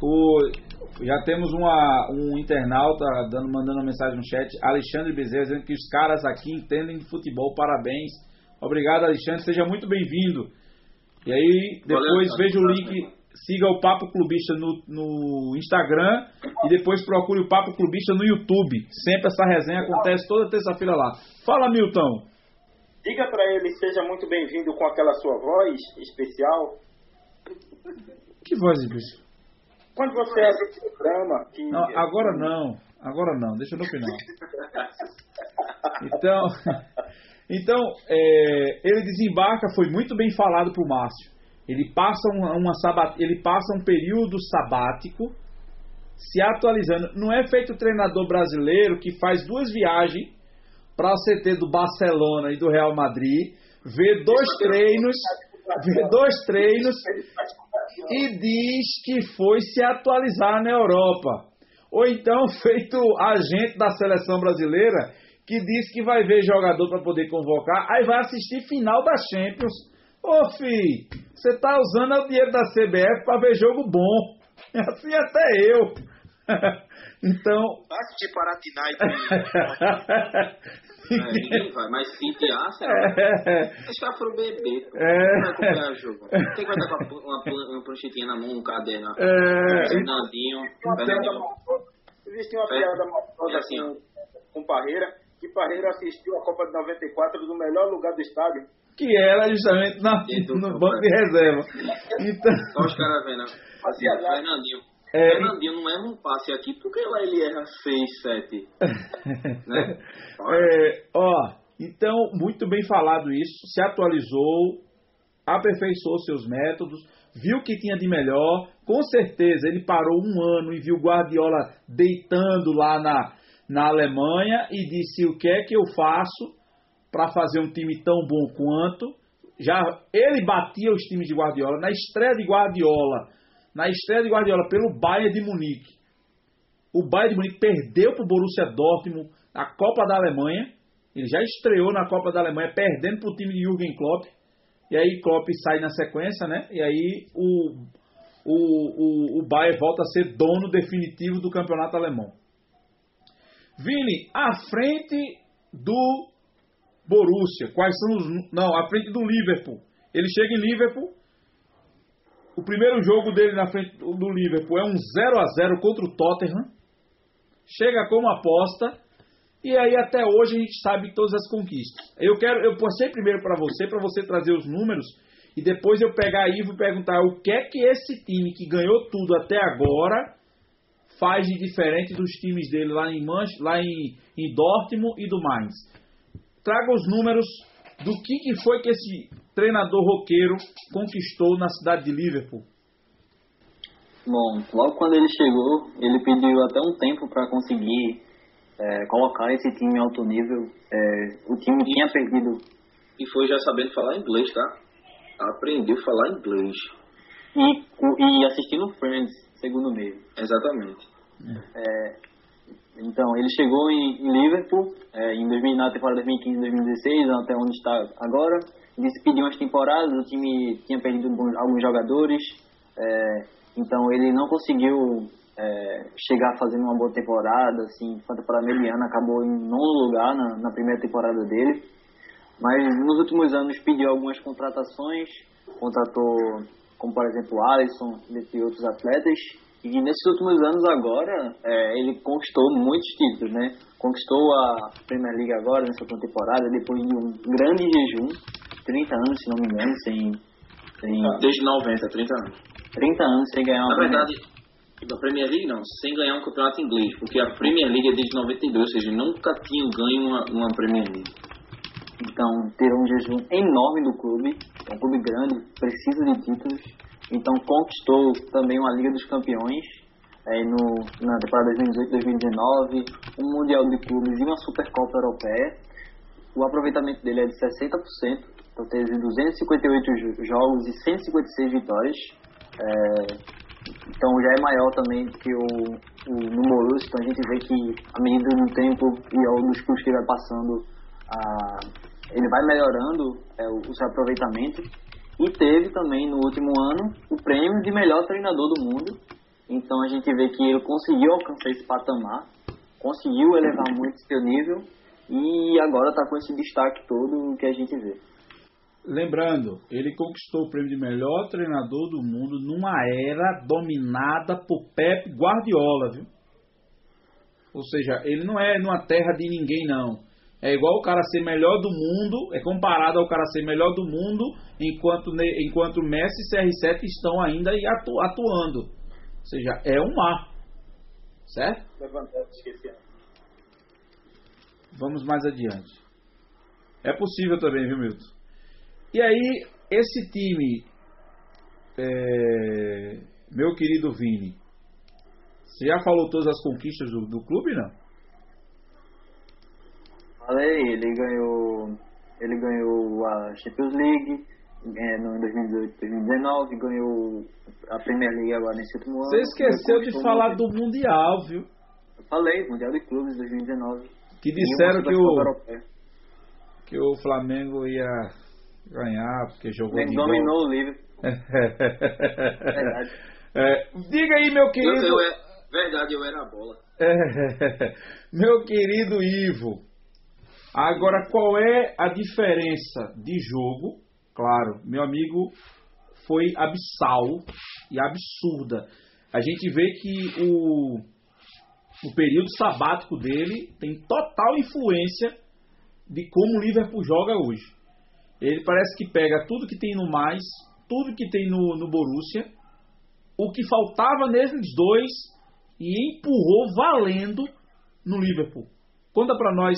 o, já temos uma, um internauta dando, mandando uma mensagem no chat, Alexandre Bezerra, dizendo que os caras aqui entendem de futebol, parabéns. Obrigado, Alexandre, seja muito bem-vindo. E aí, depois Valeu, veja o link siga o Papo Clubista no, no Instagram e depois procure o Papo Clubista no YouTube. Sempre essa resenha acontece toda terça-feira lá. Fala, Milton. Diga para ele, seja muito bem-vindo com aquela sua voz especial. Que voz, bicho? Quando você abre o programa. Que... Não, agora não, agora não, deixa no final. Então, [laughs] então é, ele desembarca, foi muito bem falado pro Márcio. Ele passa, uma, uma sabat, ele passa um período sabático se atualizando. Não é feito o treinador brasileiro que faz duas viagens para o CT do Barcelona e do Real Madrid, vê dois treinos, vê dois treinos e diz que foi se atualizar na Europa. Ou então [laughs] feito agente da seleção brasileira que diz que vai ver jogador para poder convocar, aí vai assistir final da Champions. Ô, fi, você está usando o dinheiro da CBF para ver jogo bom. [laughs] Assim até eu. [laughs] então. Basta de Paratinaite. É, vai, mas City Arsenal, é. os caras foram beber. É. Quem vai acompanhar o jogo? Quem vai estar com uma, uma, uma pranchetinha na mão, um caderno? É. Fernandinho. Existe uma piada maldosa assim, com, com Parreira, que Parreira assistiu a Copa de 94 do melhor lugar do estádio que era justamente na, no banco de reserva. Então, Só os caras vendo. Né? Fazia Fernandinho. É, Fernandinho não erra um passe aqui, porque lá ele erra 6, 7. né? é, ó, então, muito bem falado isso, se atualizou, aperfeiçoou seus métodos, viu o que tinha de melhor, com certeza ele parou um ano e viu Guardiola deitando lá na, na Alemanha e disse o que é que eu faço para fazer um time tão bom quanto. Já ele batia os times de Guardiola na estreia de Guardiola, na estreia de Guardiola pelo Bayern de Munique. O Bayern de Munique perdeu para o Borussia Dortmund na Copa da Alemanha. Ele já estreou na Copa da Alemanha perdendo para o time de Jürgen Klopp. E aí Klopp sai na sequência, né? E aí o, o, o, o Bayern volta a ser dono definitivo do campeonato alemão. Vini, à frente do Borussia, quais são os. Não, à frente do Liverpool. Ele chega em Liverpool. O primeiro jogo dele na frente do Liverpool é um 0 a 0 contra o Tottenham. Chega como aposta. E aí até hoje a gente sabe todas as conquistas. Eu quero, eu passei primeiro para você, para você trazer os números e depois eu pegar aí e perguntar o que é que esse time que ganhou tudo até agora faz de diferente dos times dele lá em Manch, lá em, em Dortmund e do Mainz. Traga os números do que, que foi que esse treinador roqueiro conquistou na cidade de Liverpool. Bom, logo quando ele chegou, ele pediu até um tempo para conseguir é, colocar esse time em alto nível. É, o time tinha perdido. E foi já sabendo falar inglês, tá? Aprendeu a falar inglês. E, e assistindo Friends, segundo meio. Exatamente. É, então, ele chegou em, em Liverpool é, em 2000, na temporada 2015-2016, até onde está agora. Ele se pediu umas temporadas, o time tinha perdido alguns jogadores, é, então ele não conseguiu é, chegar fazendo uma boa temporada, assim, a temporada mediana, acabou em nono lugar na, na primeira temporada dele. Mas nos últimos anos pediu algumas contratações, contratou, como por exemplo, Alisson, e outros atletas, e nesses últimos anos agora, é, ele conquistou muitos títulos, né? Conquistou a Premier League agora, nessa temporada, depois de um grande jejum, 30 anos, se não me engano, sem... sem Desde 90, 30 anos. 30 anos sem ganhar uma Na verdade, da Premier League não, sem ganhar um campeonato inglês, porque a Premier League é desde 92, ou seja, nunca tinham ganho uma, uma Premier League. Então, ter um jejum enorme do clube, um clube grande, precisa de títulos, então conquistou também uma Liga dos Campeões é, no, na temporada 2018-2019, um Mundial de Clubes e uma Supercopa Europeia. O aproveitamento dele é de 60%, então teve 258 jogos e 156 vitórias. É, então já é maior também que o, o no Borussia, então a gente vê que à medida do tempo e ao dos clubes que vai passando, a, ele vai melhorando é, o, o seu aproveitamento e teve também no último ano o prêmio de melhor treinador do mundo. Então a gente vê que ele conseguiu alcançar esse patamar, conseguiu elevar muito seu nível e agora está com esse destaque todo que a gente vê. Lembrando, ele conquistou o prêmio de melhor treinador do mundo numa era dominada por Pep Guardiola, viu? Ou seja, ele não é numa terra de ninguém não. É igual o cara ser melhor do mundo, é comparado ao cara ser melhor do mundo, enquanto, enquanto Messi e CR7 estão ainda atu, atuando. Ou seja, é um mar. Certo? Vamos mais adiante. É possível também, viu, Milton? E aí, esse time, é, meu querido Vini, você já falou todas as conquistas do, do clube, não? Falei, ele ganhou, ele ganhou a Champions League é, no 2018, 2019, ganhou a Premier League agora nesse último ano. Você esqueceu de falar do Mundial, viu? Eu falei, Mundial de Clubes 2019. Que disseram que o, que o Flamengo ia ganhar, porque jogou Ele dominou o livro. [laughs] Verdade. É, diga aí, meu querido. Eu, eu, é, verdade, eu era a bola. É, [laughs] meu querido Ivo, Agora, qual é a diferença de jogo? Claro, meu amigo foi abissal e absurda. A gente vê que o, o período sabático dele tem total influência de como o Liverpool joga hoje. Ele parece que pega tudo que tem no mais, tudo que tem no, no Borussia, o que faltava nesses dois e empurrou valendo no Liverpool. Conta para nós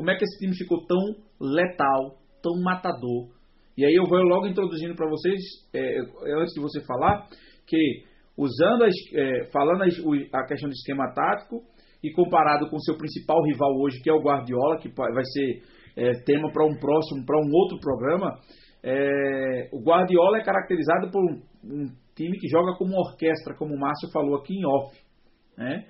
como é que esse time ficou tão letal, tão matador? E aí eu vou logo introduzindo para vocês, é, antes de você falar, que usando, as, é, falando as, a questão de esquema tático e comparado com seu principal rival hoje, que é o Guardiola, que vai ser é, tema para um próximo, para um outro programa, é, o Guardiola é caracterizado por um, um, time que joga como orquestra, como o Márcio falou aqui em off. Né?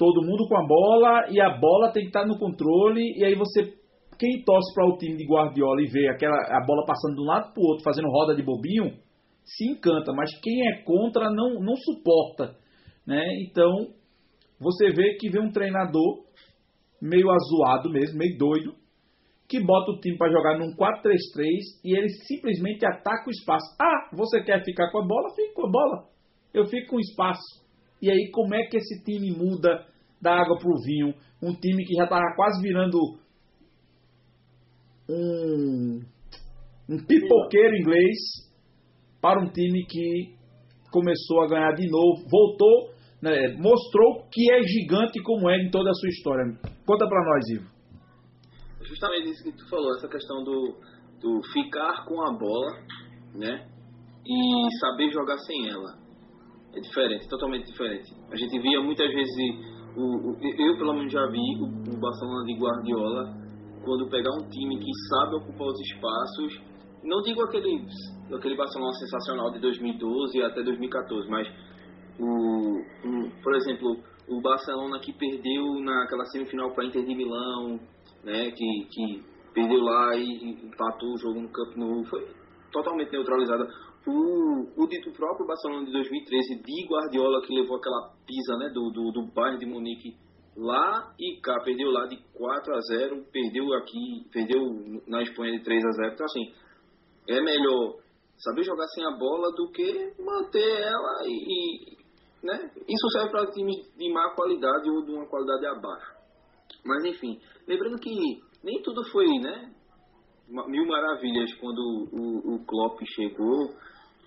Todo mundo com a bola e a bola tem que estar no controle e aí você quem torce para o time de Guardiola e vê aquela a bola passando de um lado para o outro fazendo roda de bobinho se encanta, mas quem é contra não não suporta, né? Então você vê que vem um treinador meio azoado mesmo, meio doido, que bota o time para jogar num 4-3-3 e ele simplesmente ataca o espaço. Ah, você quer ficar com a bola? Fique com a bola. Eu fico com espaço. E aí, como é que esse time muda da água pro vinho? Um time que já estava quase virando um, um pipoqueiro inglês para um time que começou a ganhar de novo, voltou, né, mostrou que é gigante como é em toda a sua história. Conta para nós, Ivo. Justamente isso que tu falou, essa questão do, do ficar com a bola, né? E saber jogar sem ela. É diferente, totalmente diferente. A gente via muitas vezes, o, o eu pelo menos já vi o, o Barcelona de Guardiola, quando pegar um time que sabe ocupar os espaços, não digo aquele, aquele Barcelona sensacional de 2012 até 2014, mas o, um, por exemplo, o Barcelona que perdeu naquela semifinal para Inter de Milão, né, que, que perdeu lá e empatou o jogo no Camp Nou, foi totalmente neutralizada. O, o dito próprio Barcelona de 2013, de Guardiola, que levou aquela pisa né, do, do, do Bayern de Munique lá e cá, perdeu lá de 4 a 0, perdeu aqui, perdeu na Espanha de 3 a 0. Então, assim, é melhor saber jogar sem a bola do que manter ela e, né? Isso serve para times de má qualidade ou de uma qualidade abaixo. Mas enfim, lembrando que nem tudo foi, né? Mil maravilhas quando o, o Klopp chegou,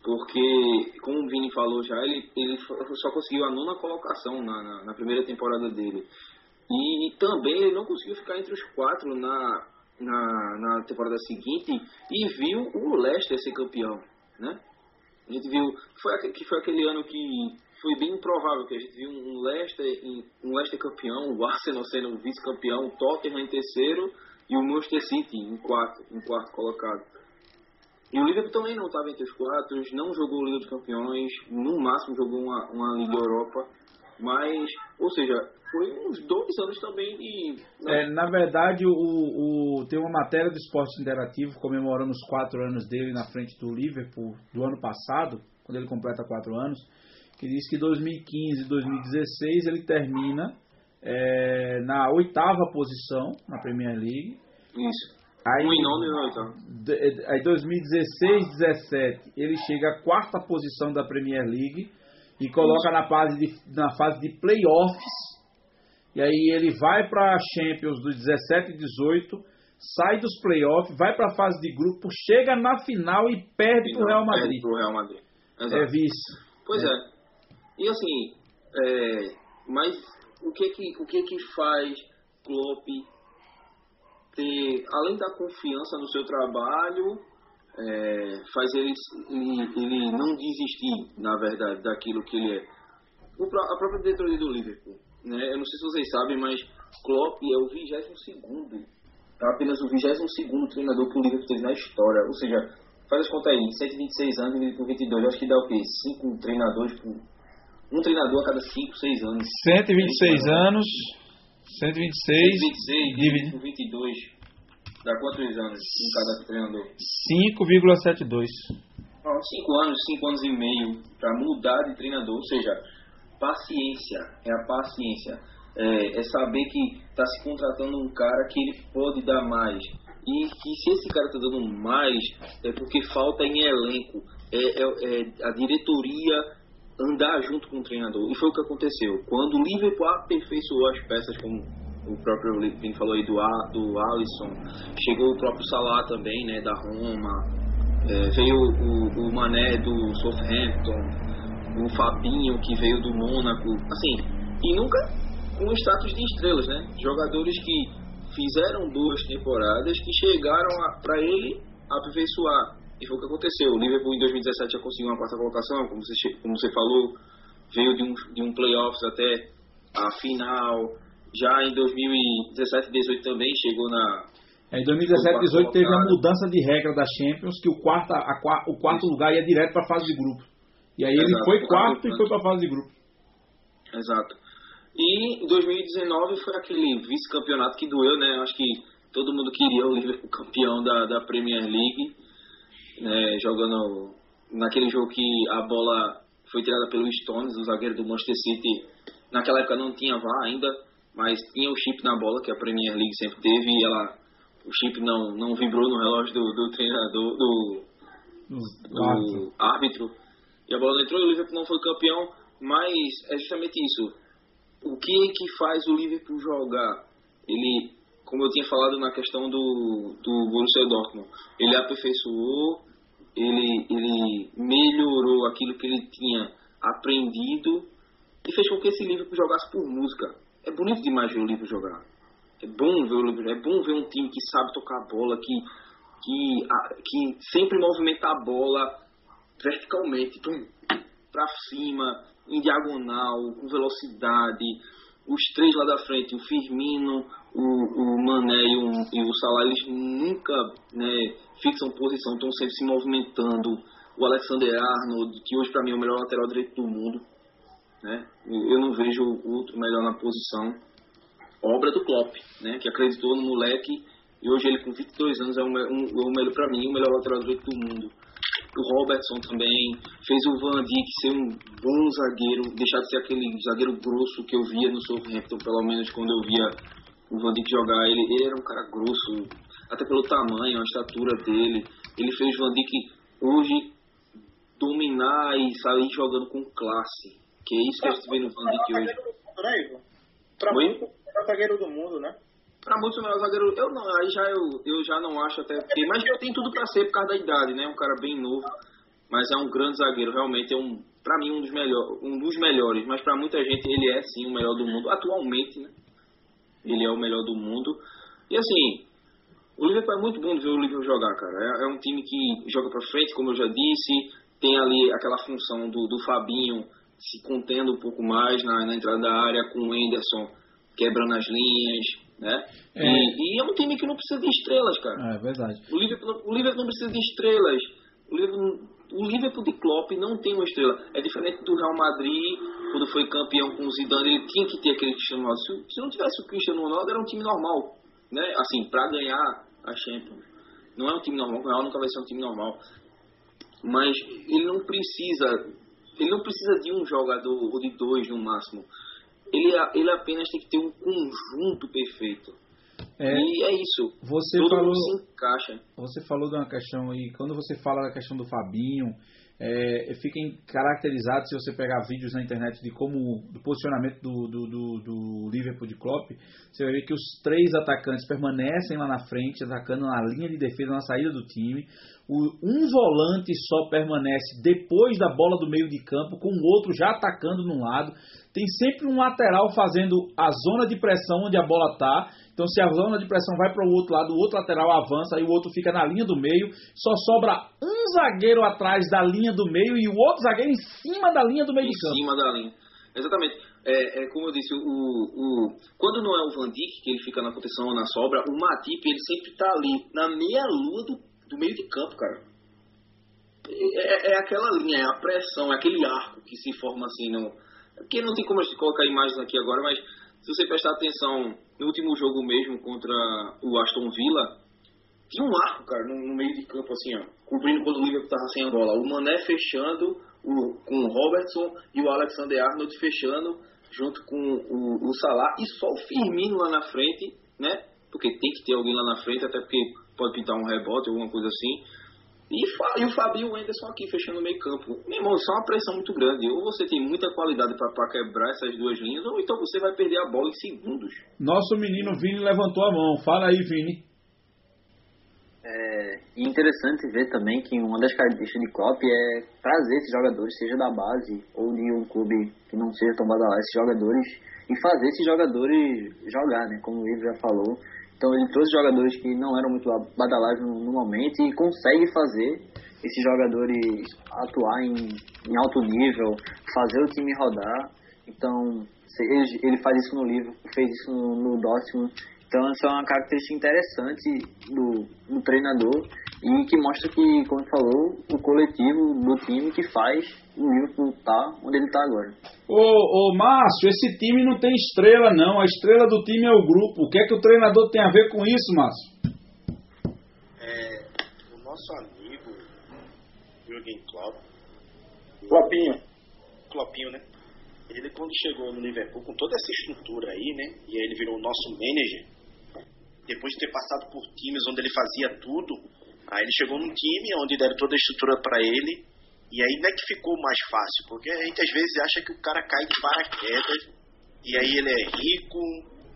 porque, como o Vini falou já, ele, ele só conseguiu a nona colocação na, na, na primeira temporada dele. E, e, também ele não conseguiu ficar entre os quatro na, na, na temporada seguinte e viu o Leicester ser campeão, né? A gente viu foi, que foi aquele ano que foi bem improvável que a gente viu um Leicester, um Leicester campeão, o Arsenal sendo vice-campeão, o Tottenham em terceiro e o Manchester City em quarto, em quarto colocado. E o Liverpool também não estava entre os quatro, não jogou Liga dos Campeões, no máximo jogou uma, uma Liga Europa, mas, ou seja, foi uns dois anos também de. Né? É, na verdade, o, o, tem uma matéria do Esporte Interativo comemorando os quatro anos dele na frente do Liverpool do ano passado, quando ele completa quatro anos que diz que 2015 e 2016 ele termina é, na oitava posição na Premier League. Isso. Aí, não, então. É, aí 2016, 17 ele chega à quarta posição da Premier League e coloca na fase de, na fase de playoffs. E aí ele vai para a Champions dos 17 e 18, sai dos playoffs, vai para a fase de grupo, chega na final e perde para o Real Madrid. Perde pro Real Madrid. Exato. É vice. Pois é. é. E assim, é, mas o que que, o que que faz Klopp ter, além da confiança no seu trabalho, é, faz ele, ele, ele, não desistir, na verdade, daquilo que ele é. O, a própria diretoria do Liverpool, né? Eu não sei se vocês sabem, mas Klopp é o 22 segundo, é apenas o 22 segundo treinador que o Liverpool teve na história. Ou seja, faz as contas aí, 126 anos dividido por 22, acho que dá o quê? 5 treinadores por um treinador a cada 5, 6 anos. 126 anos. 126. 126 dividido por 22. Dá quantos anos em cada treinador? 5,72. 5 anos, 5 anos e meio para mudar de treinador. Ou seja, paciência. É a paciência. É, é saber que está se contratando um cara que ele pode dar mais. E que se esse cara está dando mais, é porque falta em elenco. É, é, é a diretoria andar junto com o treinador. E foi o que aconteceu. Quando o Liverpool aperfeiçoou as peças, como o próprio Vini falou aí do, do Alisson, chegou o próprio Salah também, né, da Roma, é, veio o, o Mané do Southampton, o Fabinho que veio do Mônaco, assim, e nunca com status de estrelas, né? Jogadores que fizeram duas temporadas que chegaram para ele aperfeiçoar e foi o que aconteceu. O Liverpool em 2017 já conseguiu uma quarta colocação, como você, como você falou, veio de um, de um playoffs até a final. Já em 2017 e 2018 também chegou na. É, em 2017 e 2018 teve a mudança de regra da Champions, que o, quarta, a, o quarto Isso. lugar ia direto para a fase de grupo. E aí Exato, ele foi quarto e foi para a fase de grupo. Exato. E em 2019 foi aquele vice-campeonato que doeu, né? Acho que todo mundo queria o Liverpool campeão da, da Premier League né, jogando naquele jogo que a bola foi tirada pelo Stones, o zagueiro do Manchester City. Naquela época não tinha VAR ainda. mas tinha o chip na bola que a Premier League sempre teve e ela o chip não não vibrou no relógio do, do treinador do, do, do árbitro e a bola não entrou e o Liverpool não foi campeão mas é justamente isso o que que faz o Liverpool jogar ele como eu tinha falado na questão do do Borussia Dortmund ele aperfeiçoou ele ele melhorou aquilo que ele tinha aprendido e fez com que esse Liverpool jogasse por música é bonito demais ver o Liverpool jogar é bom ver o Liverpool, é bom ver um time que sabe tocar a bola, que, que, a, que sempre movimenta a bola verticalmente, para cima, em diagonal, com velocidade. Os três lá da frente, o Firmino, o, o Mané e o, e o Salah, eles nunca né, fixam posição, estão sempre se movimentando. O Alexander Arnold, que hoje para mim é o melhor lateral direito do mundo. Né? Eu não vejo outro melhor na posição obra do Klopp, né, que acreditou no moleque e hoje ele com 22 anos é um, um, um para mim o melhor lateral direito do mundo. O Robertson também fez o Van Dijk ser um bom zagueiro, deixar de ser aquele zagueiro grosso que eu via no Southampton, pelo menos quando eu via o Van Dijk jogar. Ele, ele era um cara grosso, até pelo tamanho, a estatura dele. Ele fez o Van Dijk hoje dominar e sair jogando com classe. Que é isso que a gente vê no Van Dijk hoje. Pra muito melhor zagueiro do mundo, né? Pra muitos o melhor zagueiro, eu não, aí já eu, eu já não acho até porque, mas já tem tudo para ser por causa da idade, né? Um cara bem novo, mas é um grande zagueiro, realmente é um, para mim um dos melhores, um dos melhores, mas para muita gente ele é sim o melhor do mundo atualmente, né? Ele é o melhor do mundo. E assim, o Liverpool é muito bom de ver o Liverpool jogar, cara. É, é um time que joga para frente, como eu já disse, tem ali aquela função do, do Fabinho se contendo um pouco mais na, na entrada da área com o Henderson quebrando as linhas, né? É. E, e, é um time que não precisa de estrelas, cara. É verdade. O Liverpool, o Liverpool não precisa de estrelas. O Liverpool, o Liverpool de Klopp não tem uma estrela. É diferente do Real Madrid, quando foi campeão com o Zidane, ele tinha que ter aquele Cristiano Ronaldo. Se, se não tivesse o Cristiano Ronaldo, era um time normal, né? Assim, para ganhar a Champions. Não é um time normal, o Real nunca vai ser um time normal. Mas ele não precisa, ele não precisa de um jogador ou de dois no máximo ele, ele apenas tem que ter um conjunto perfeito. É, e é isso. Você Todo falou, se encaixa. Você falou de uma questão aí, quando você fala da questão do Fabinho, é, fica caracterizado se você pegar vídeos na internet de como do posicionamento do, do, do, do Liverpool de Klopp, você vai ver que os três atacantes permanecem lá na frente, atacando na linha de defesa, na saída do time. Um volante só permanece depois da bola do meio de campo, com o outro já atacando num lado tem sempre um lateral fazendo a zona de pressão onde a bola está. Então, se a zona de pressão vai para o outro lado, o outro lateral avança, aí o outro fica na linha do meio. Só sobra um zagueiro atrás da linha do meio e o outro zagueiro em cima da linha do meio em de campo. Em cima da linha. Exatamente. É, é, como eu disse, o, o, quando não é o Van Dijk, que ele fica na proteção ou na sobra, o Matip, ele sempre está ali, na meia-lua do, do meio de campo, cara. É, é, é, aquela linha, é a pressão, é aquele arco que se forma assim no, porque não tem como a gente colocar imagens aqui agora, mas se você prestar atenção no último jogo mesmo contra o Aston Villa, tinha um arco, cara, no, no meio de campo, assim, ó, cobrindo quando o Liverpool tava sem a bola. O Mané fechando o, com o Robertson e o Alexander Arnold fechando junto com o, o Salah e só o Firmino lá na frente, né? Porque tem que ter alguém lá na frente, até porque pode pintar um rebote, alguma coisa assim e, e o Fabinho e o Anderson aqui fechando o meio campo. Meu irmão, isso é uma pressão muito grande. Ou você tem muita qualidade para quebrar essas duas linhas, ou então você vai perder a bola em segundos. Nosso menino Vini levantou a mão. Fala aí, Vini. É interessante ver também que uma das características de Klopp é trazer esses jogadores, seja da base ou de um clube que não seja tão badalado, esses jogadores e fazer esses jogadores jogar, né? Como o Ivo já falou, então ele trouxe jogadores que não eram muito badalados no, momento e consegue fazer esses jogadores atuar em, em, alto nível, fazer o time rodar. Então ele, ele faz isso no livro, fez isso no, no Dortmund. Então essa é uma característica interessante do, do treinador e que mostra que, como falou, o coletivo do time que faz o Liverpool tá onde ele tá agora. Ô, ô Márcio, esse time não tem estrela não, a estrela do time é o grupo. O que é que o treinador tem a ver com isso, Márcio? É, o nosso amigo Jürgen Klopp. Kloppinho. Kloppinho, né? ele quando chegou no Liverpool com toda essa estrutura aí, né? E aí ele virou o nosso manager. Depois de ter passado por times onde ele fazia tudo, aí ele chegou num time onde deram toda a estrutura para ele. E aí não é que ficou mais fácil, porque a gente às vezes acha que o cara cai de paraquedas e aí ele é rico,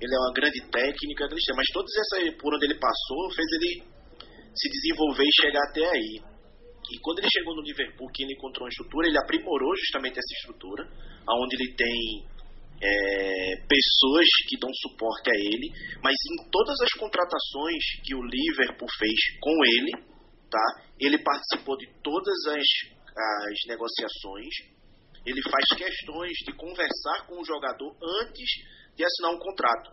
ele é uma grande técnica, mas todas essas por onde ele passou fez ele se desenvolver e chegar até aí. E quando ele chegou no Liverpool, que ele encontrou uma estrutura, ele aprimorou justamente essa estrutura, onde ele tem é, pessoas que dão suporte a ele, mas em todas as contratações que o Liverpool fez com ele, tá? Ele participou de todas as, as negociações. Ele faz questões de conversar com o jogador antes de assinar um contrato.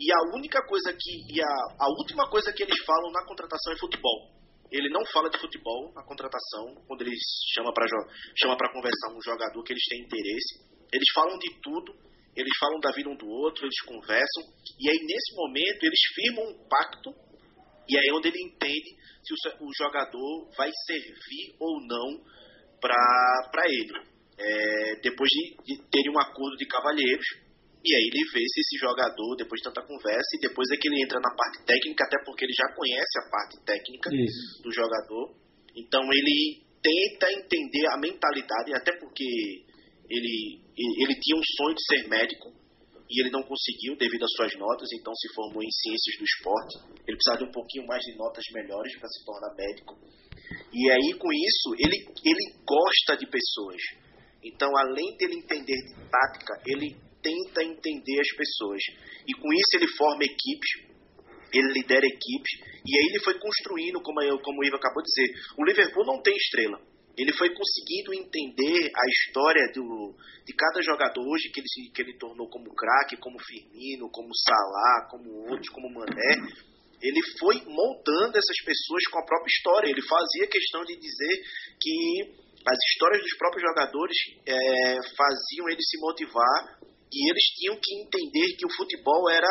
E a única coisa que e a, a última coisa que eles falam na contratação é futebol. Ele não fala de futebol na contratação, quando eles chama para chama para conversar um jogador que eles têm interesse. Eles falam de tudo, eles falam da vida um do outro, eles conversam, e aí nesse momento eles firmam um pacto, e aí é onde ele entende se o, o jogador vai servir ou não para ele. É, depois de, de terem um acordo de cavalheiros, e aí ele vê se esse jogador, depois de tanta conversa, e depois é que ele entra na parte técnica, até porque ele já conhece a parte técnica Isso. do jogador. Então ele tenta entender a mentalidade, até porque ele, ele tinha um sonho de ser médico e ele não conseguiu devido às suas notas, então se formou em ciências do esporte. Ele precisava de um pouquinho mais de notas melhores para se tornar médico. E aí com isso ele, ele gosta de pessoas. Então além dele entender de tática, ele tenta entender as pessoas. E com isso ele forma equipes, ele lidera equipes, e aí ele foi construindo, como, eu, como o Ivo acabou de dizer, o Liverpool não tem estrela. Ele foi conseguindo entender a história do, de cada jogador hoje que ele, que ele tornou como craque, como Firmino, como Salah, como outros, como Mané. Ele foi montando essas pessoas com a própria história. Ele fazia questão de dizer que as histórias dos próprios jogadores é, faziam ele se motivar e eles tinham que entender que o futebol era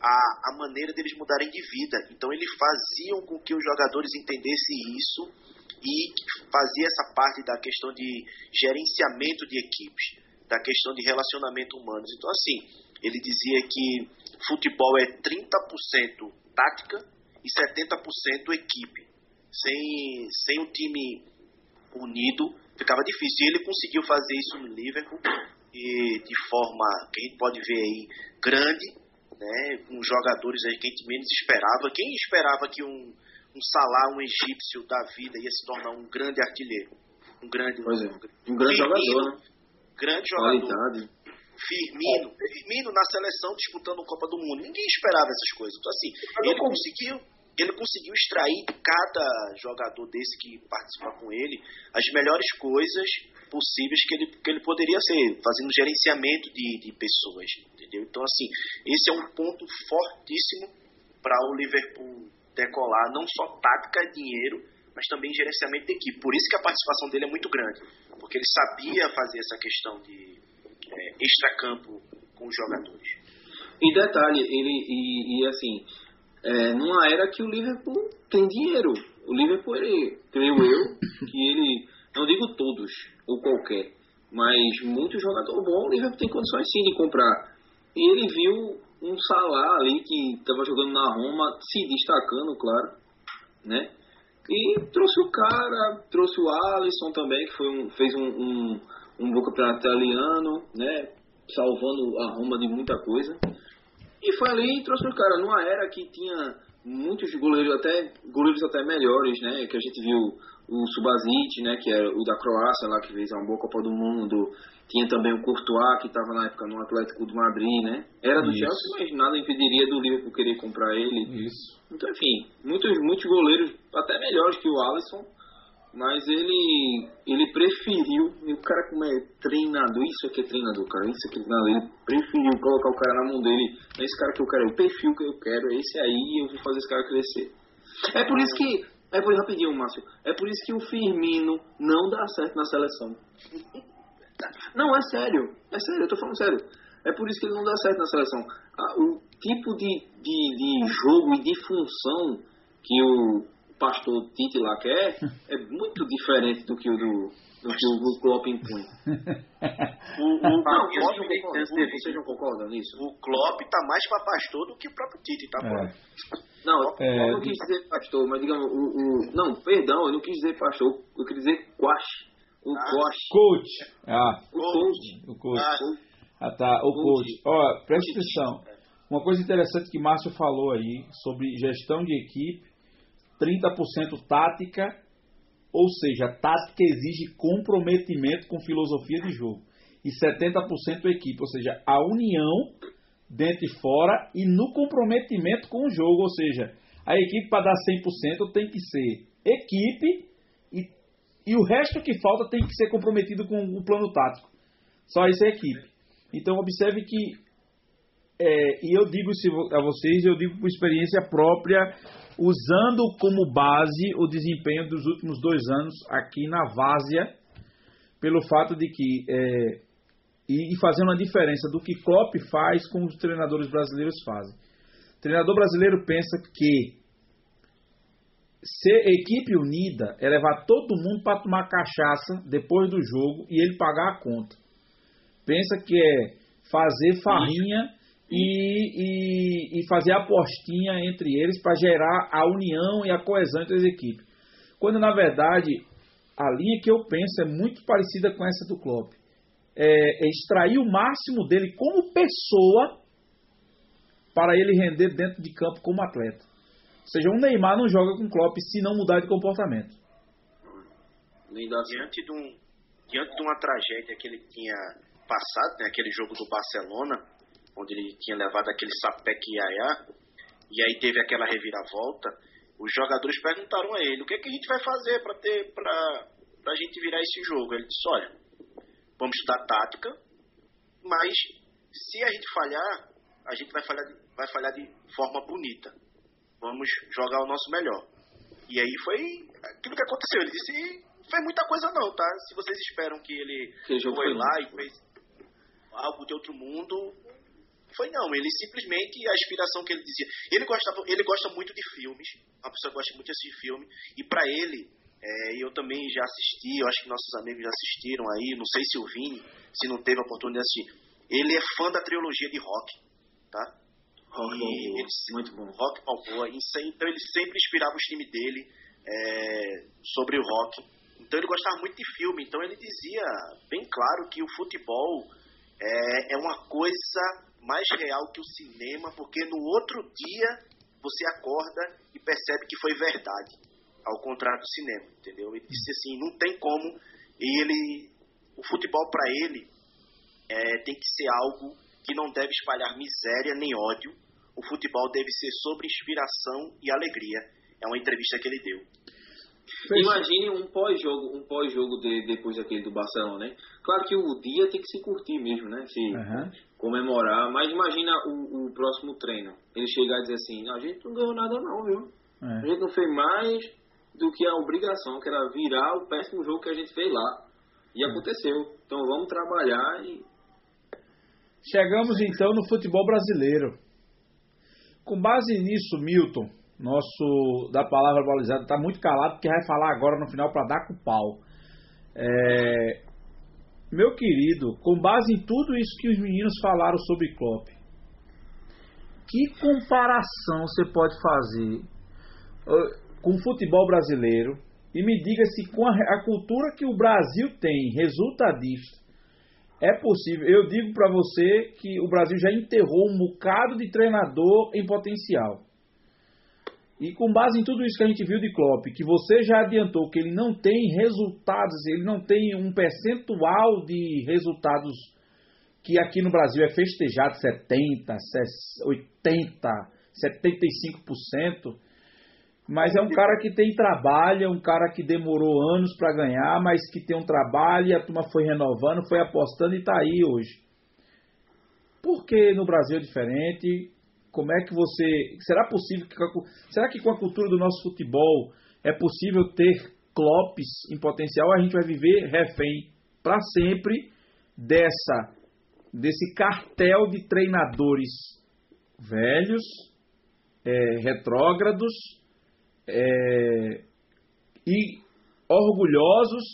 a, a maneira deles mudarem de vida. Então eles faziam com que os jogadores entendessem isso e fazia essa parte da questão de gerenciamento de equipes, da questão de relacionamento humanos. Então assim, ele dizia que futebol é 30% tática e 70% equipe. Sem, sem um time unido ficava difícil. E ele conseguiu fazer isso no Liverpool e de forma que a gente pode ver aí grande, né, com jogadores aí que a gente menos esperava. Quem esperava que um, um Salah, um egípcio da vida, ia se tornar um grande artilheiro? Um grande, pois é, um grande Firmino, jogador, né? Grande jogador. Qualidade. Firmino, Firmino na seleção disputando a Copa do Mundo. Ninguém esperava essas coisas. Então, assim, ele conseguiu ele conseguiu extrair de cada jogador desse que participa com ele as melhores coisas possíveis que ele, que ele poderia ser, fazendo gerenciamento de, de pessoas, entendeu? Então, assim, esse é um ponto fortíssimo para o Liverpool decolar, não só tática, dinheiro, mas também gerenciamento de equipe. Por isso que a participação dele é muito grande, porque ele sabia fazer essa questão de é, extracampo com os jogadores. E detalhe, ele e, e assim, é, numa era que o Liverpool tem dinheiro. O Liverpool, ele, creio eu, que ele, não digo todos ou qualquer, mas muito jogador bom, o Liverpool tem condições sim de comprar. E ele viu um Salah ali que estava jogando na Roma, se destacando, claro, né? E trouxe o cara, trouxe o Alisson também, que foi um, fez um, um, um bom campeonato italiano, né? Salvando a Roma de muita coisa. E foi ali e trouxe o cara numa era que tinha muitos goleiros até goleiros até melhores, né? Que a gente viu o Subasic, né? Que era o da Croácia lá que fez uma boa Copa do Mundo. Tinha também o Courtois que estava na época no Atlético do Madrid, né? Era do Isso. Chelsea, mas nada impediria do Liverpool querer comprar ele. Isso. Então, enfim, muitos muitos goleiros até melhores que o Alisson mas ele ele preferiu, o cara como é treinador, isso aqui é treinador, cara, isso aqui é treinador, ele preferiu colocar o cara na mão dele, é esse cara que eu quero, é o perfil que eu quero, é esse aí, eu vou fazer esse cara crescer. É por isso que, é por rapidinho, Márcio, é por isso que o Firmino não dá certo na seleção. Não, é sério, é sério, eu tô falando sério. É por isso que ele não dá certo na seleção. o tipo de, de, de jogo e de função que o, pastor Tite lá quer é muito diferente do que o do, do que o Klopp impõe. O, o, Não, não, vocês não concordam, vocês não concordam nisso? o Klopp tá mais pra pastor do que o próprio Tite, tá? pô? É. Não, É, eu não quis dizer pastor, mas digamos, o, o- Não, perdão, eu não quis dizer pastor, eu quis dizer quash. O Ah. quash. Coach. Ah, O coach. o coach. Ah, Ah, tá. O coach. Coach. Ó, presta atenção. Uma coisa interessante que Márcio falou aí sobre gestão de equipe, 30% tática, ou seja, tática exige comprometimento com filosofia de jogo. E 70% equipe, ou seja, a união dentro e fora e no comprometimento com o jogo, ou seja, a equipe para dar 100% tem que ser equipe e, e o resto que falta tem que ser comprometido com o plano tático. Só isso é equipe. Então observe que, é, e eu digo a vocês, eu digo por experiência própria, usando como base o desempenho dos últimos dois anos aqui na Várzea, pelo fato de que, é, e, fazendo a diferença do que Klopp faz com os treinadores brasileiros fazem. O treinador brasileiro pensa que ser equipe unida é levar todo mundo para tomar cachaça depois do jogo e ele pagar a conta. Pensa que é fazer farrinha e, e, e fazer apostinha entre eles para gerar a união e a coesão entre as equipes. Quando na verdade a linha que eu penso é muito parecida com essa do Klopp. É, é extrair o máximo dele como pessoa para ele render dentro de campo como atleta. Ou seja, um Neymar não joga com Klopp se não mudar de comportamento. Diante de, um, diante de uma tragédia que ele tinha passado, né, aquele jogo do Barcelona, onde ele tinha levado aquele sapeque iaiá, e aí teve aquela reviravolta, os jogadores perguntaram a ele, o que, é que a gente vai fazer para ter para a gente virar esse jogo? Ele disse, olha, vamos estudar tática, mas se a gente falhar, a gente vai falhar de, vai falhar de forma bonita. Vamos jogar o nosso melhor. E aí foi aquilo que aconteceu. Ele disse, foi muita coisa não, tá? Se vocês esperam que ele Que foi foi lá e fez algo de outro mundo, foi não. Ele simplesmente, a inspiração que ele dizia. Ele gosta, ele gosta muito de filmes, uma pessoa gosta muito de assistir filme, e para ele, é, eu também já assisti, eu acho que nossos amigos já assistiram aí, não sei se o Vini, se não teve a oportunidade de assistir. Ele é fã da trilogia de rock, tá? Rock E ele muito bom. Rock Balboa. Então ele sempre inspirava os times dele é, sobre o rock. Então ele gostava muito de filme. Então ele dizia bem claro que o futebol é, é uma coisa mais real que o cinema, porque no outro dia você acorda e percebe que foi verdade, ao contrário do cinema, entendeu? Ele disse assim, não tem como. Ele, o futebol para ele é, tem que ser algo que não deve espalhar miséria nem ódio. O futebol deve ser sobre inspiração e alegria. É uma entrevista que ele deu. Imagine um pós-jogo, um pós-jogo de, depois daquele do Barcelona, né? Claro que o dia tem que se curtir mesmo, né? Se Aham. comemorar, mas imagina o, o próximo treino. Ele chegar e dizer assim, "Não, a gente não ganhou nada não, viu? A É. gente não fez mais do que a obrigação, que era virar o péssimo jogo que a gente fez lá. E aconteceu. Então vamos trabalhar e Chegamos então no futebol brasileiro. Com base nisso, Milton, nosso da palavra balizada, está muito calado porque vai falar agora no final para dar com o pau. É, meu querido, com base em tudo isso que os meninos falaram sobre Klopp, que comparação você pode fazer com o futebol brasileiro e me diga se com a, a cultura que o Brasil tem, resultadista, é possível. Eu digo para você que o Brasil já enterrou um bocado de treinador em potencial. E com base em tudo isso que a gente viu de Klopp, que você já adiantou que ele não tem resultados, ele não tem um percentual de resultados que aqui no Brasil é festejado 70, 80, 75%. Mas é um cara que tem trabalho, é um cara que demorou anos para ganhar, mas que tem um trabalho e a turma foi renovando, foi apostando e está aí hoje. Por que no Brasil é diferente? Como é que você. Será possível que. Será que com a cultura do nosso futebol é possível ter clopes em potencial? A gente vai viver refém para sempre dessa desse cartel de treinadores velhos, é, retrógrados, é, e orgulhosos,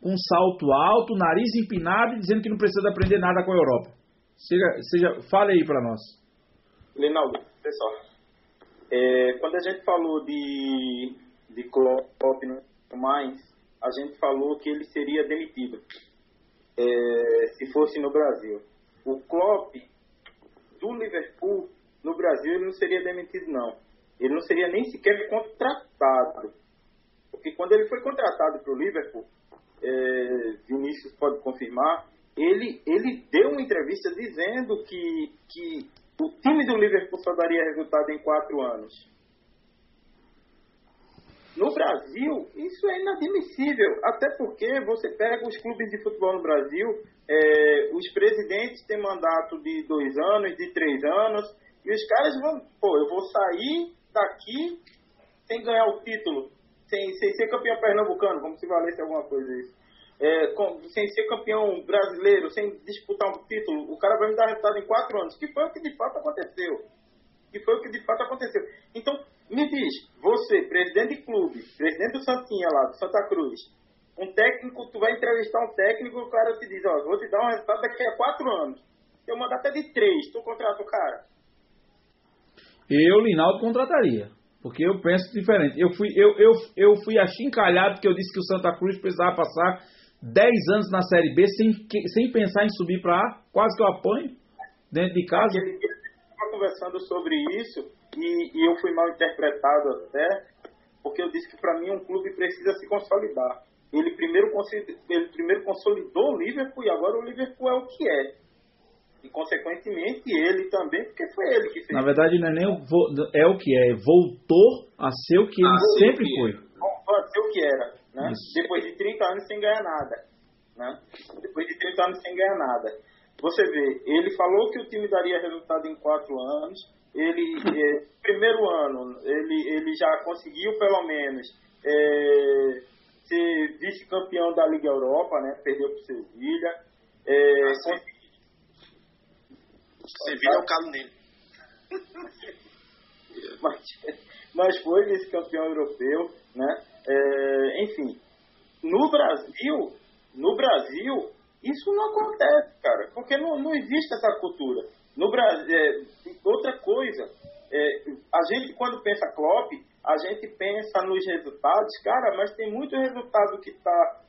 com salto alto, nariz empinado e dizendo que não precisa aprender nada com a Europa. Seja, seja, fale aí para nós. Linaldo, pessoal, é, quando a gente falou de, de Klopp mais, a gente falou que ele seria demitido é, se fosse no Brasil. O Klopp do Liverpool no Brasil ele não seria demitido não. Ele não seria nem sequer contratado. Porque quando ele foi contratado para o Liverpool, é, Vinícius pode confirmar, ele, ele deu uma entrevista dizendo que, que o time do Liverpool só daria resultado em quatro anos. No Brasil, isso é inadmissível, até porque você pega os clubes de futebol no Brasil, é, os presidentes têm mandato de dois anos, de três anos, e os caras vão, pô, eu vou sair daqui sem ganhar o título, sem, sem ser campeão pernambucano, como se valesse alguma coisa isso. É, com, sem ser campeão brasileiro, sem disputar um título, o cara vai me dar resultado em quatro anos, que foi o que de fato aconteceu. Que foi o que de fato aconteceu. Então, me diz, você, presidente de clube, presidente do Santinha lá, do Santa Cruz, um técnico, tu vai entrevistar um técnico, o cara te diz, ó, vou te dar um resultado daqui a quatro anos. Tem uma data de três, tu contrata o cara. Eu, Linaldo, contrataria. Porque eu penso diferente. Eu fui, eu, eu, eu fui achincalhado porque eu disse que o Santa Cruz precisava passar 10 anos na Série B sem, sem pensar em subir para A. Quase que eu apanho dentro de casa. Eu estava conversando sobre isso e, e eu fui mal interpretado até, porque eu disse que para mim um clube precisa se consolidar. Ele primeiro, ele primeiro consolidou o Liverpool e agora o Liverpool é o que é. E consequentemente ele também, porque foi ele que fez. Na verdade não é nem o, é o que é, voltou a ser o que ele ah, sempre foi. Voltou a ser o que era, né? Depois de 30 anos sem ganhar nada, né? Depois de 30 anos sem ganhar nada. Você vê, ele falou que o time daria resultado em 4 anos, ele, é, [laughs] primeiro ano, ele, ele já conseguiu pelo menos é, ser vice-campeão da Liga Europa, né? Perdeu para o Sevilha. É, ah, consegui... Sevilha é o calo nele. [laughs] mas, mas foi vice-campeão europeu, né? É, enfim, no Brasil, no Brasil, isso não acontece, cara, porque não, não existe essa cultura. No Brasil, é, outra coisa, é, a gente quando pensa Klopp, a gente pensa nos resultados, cara, mas tem muito resultado que está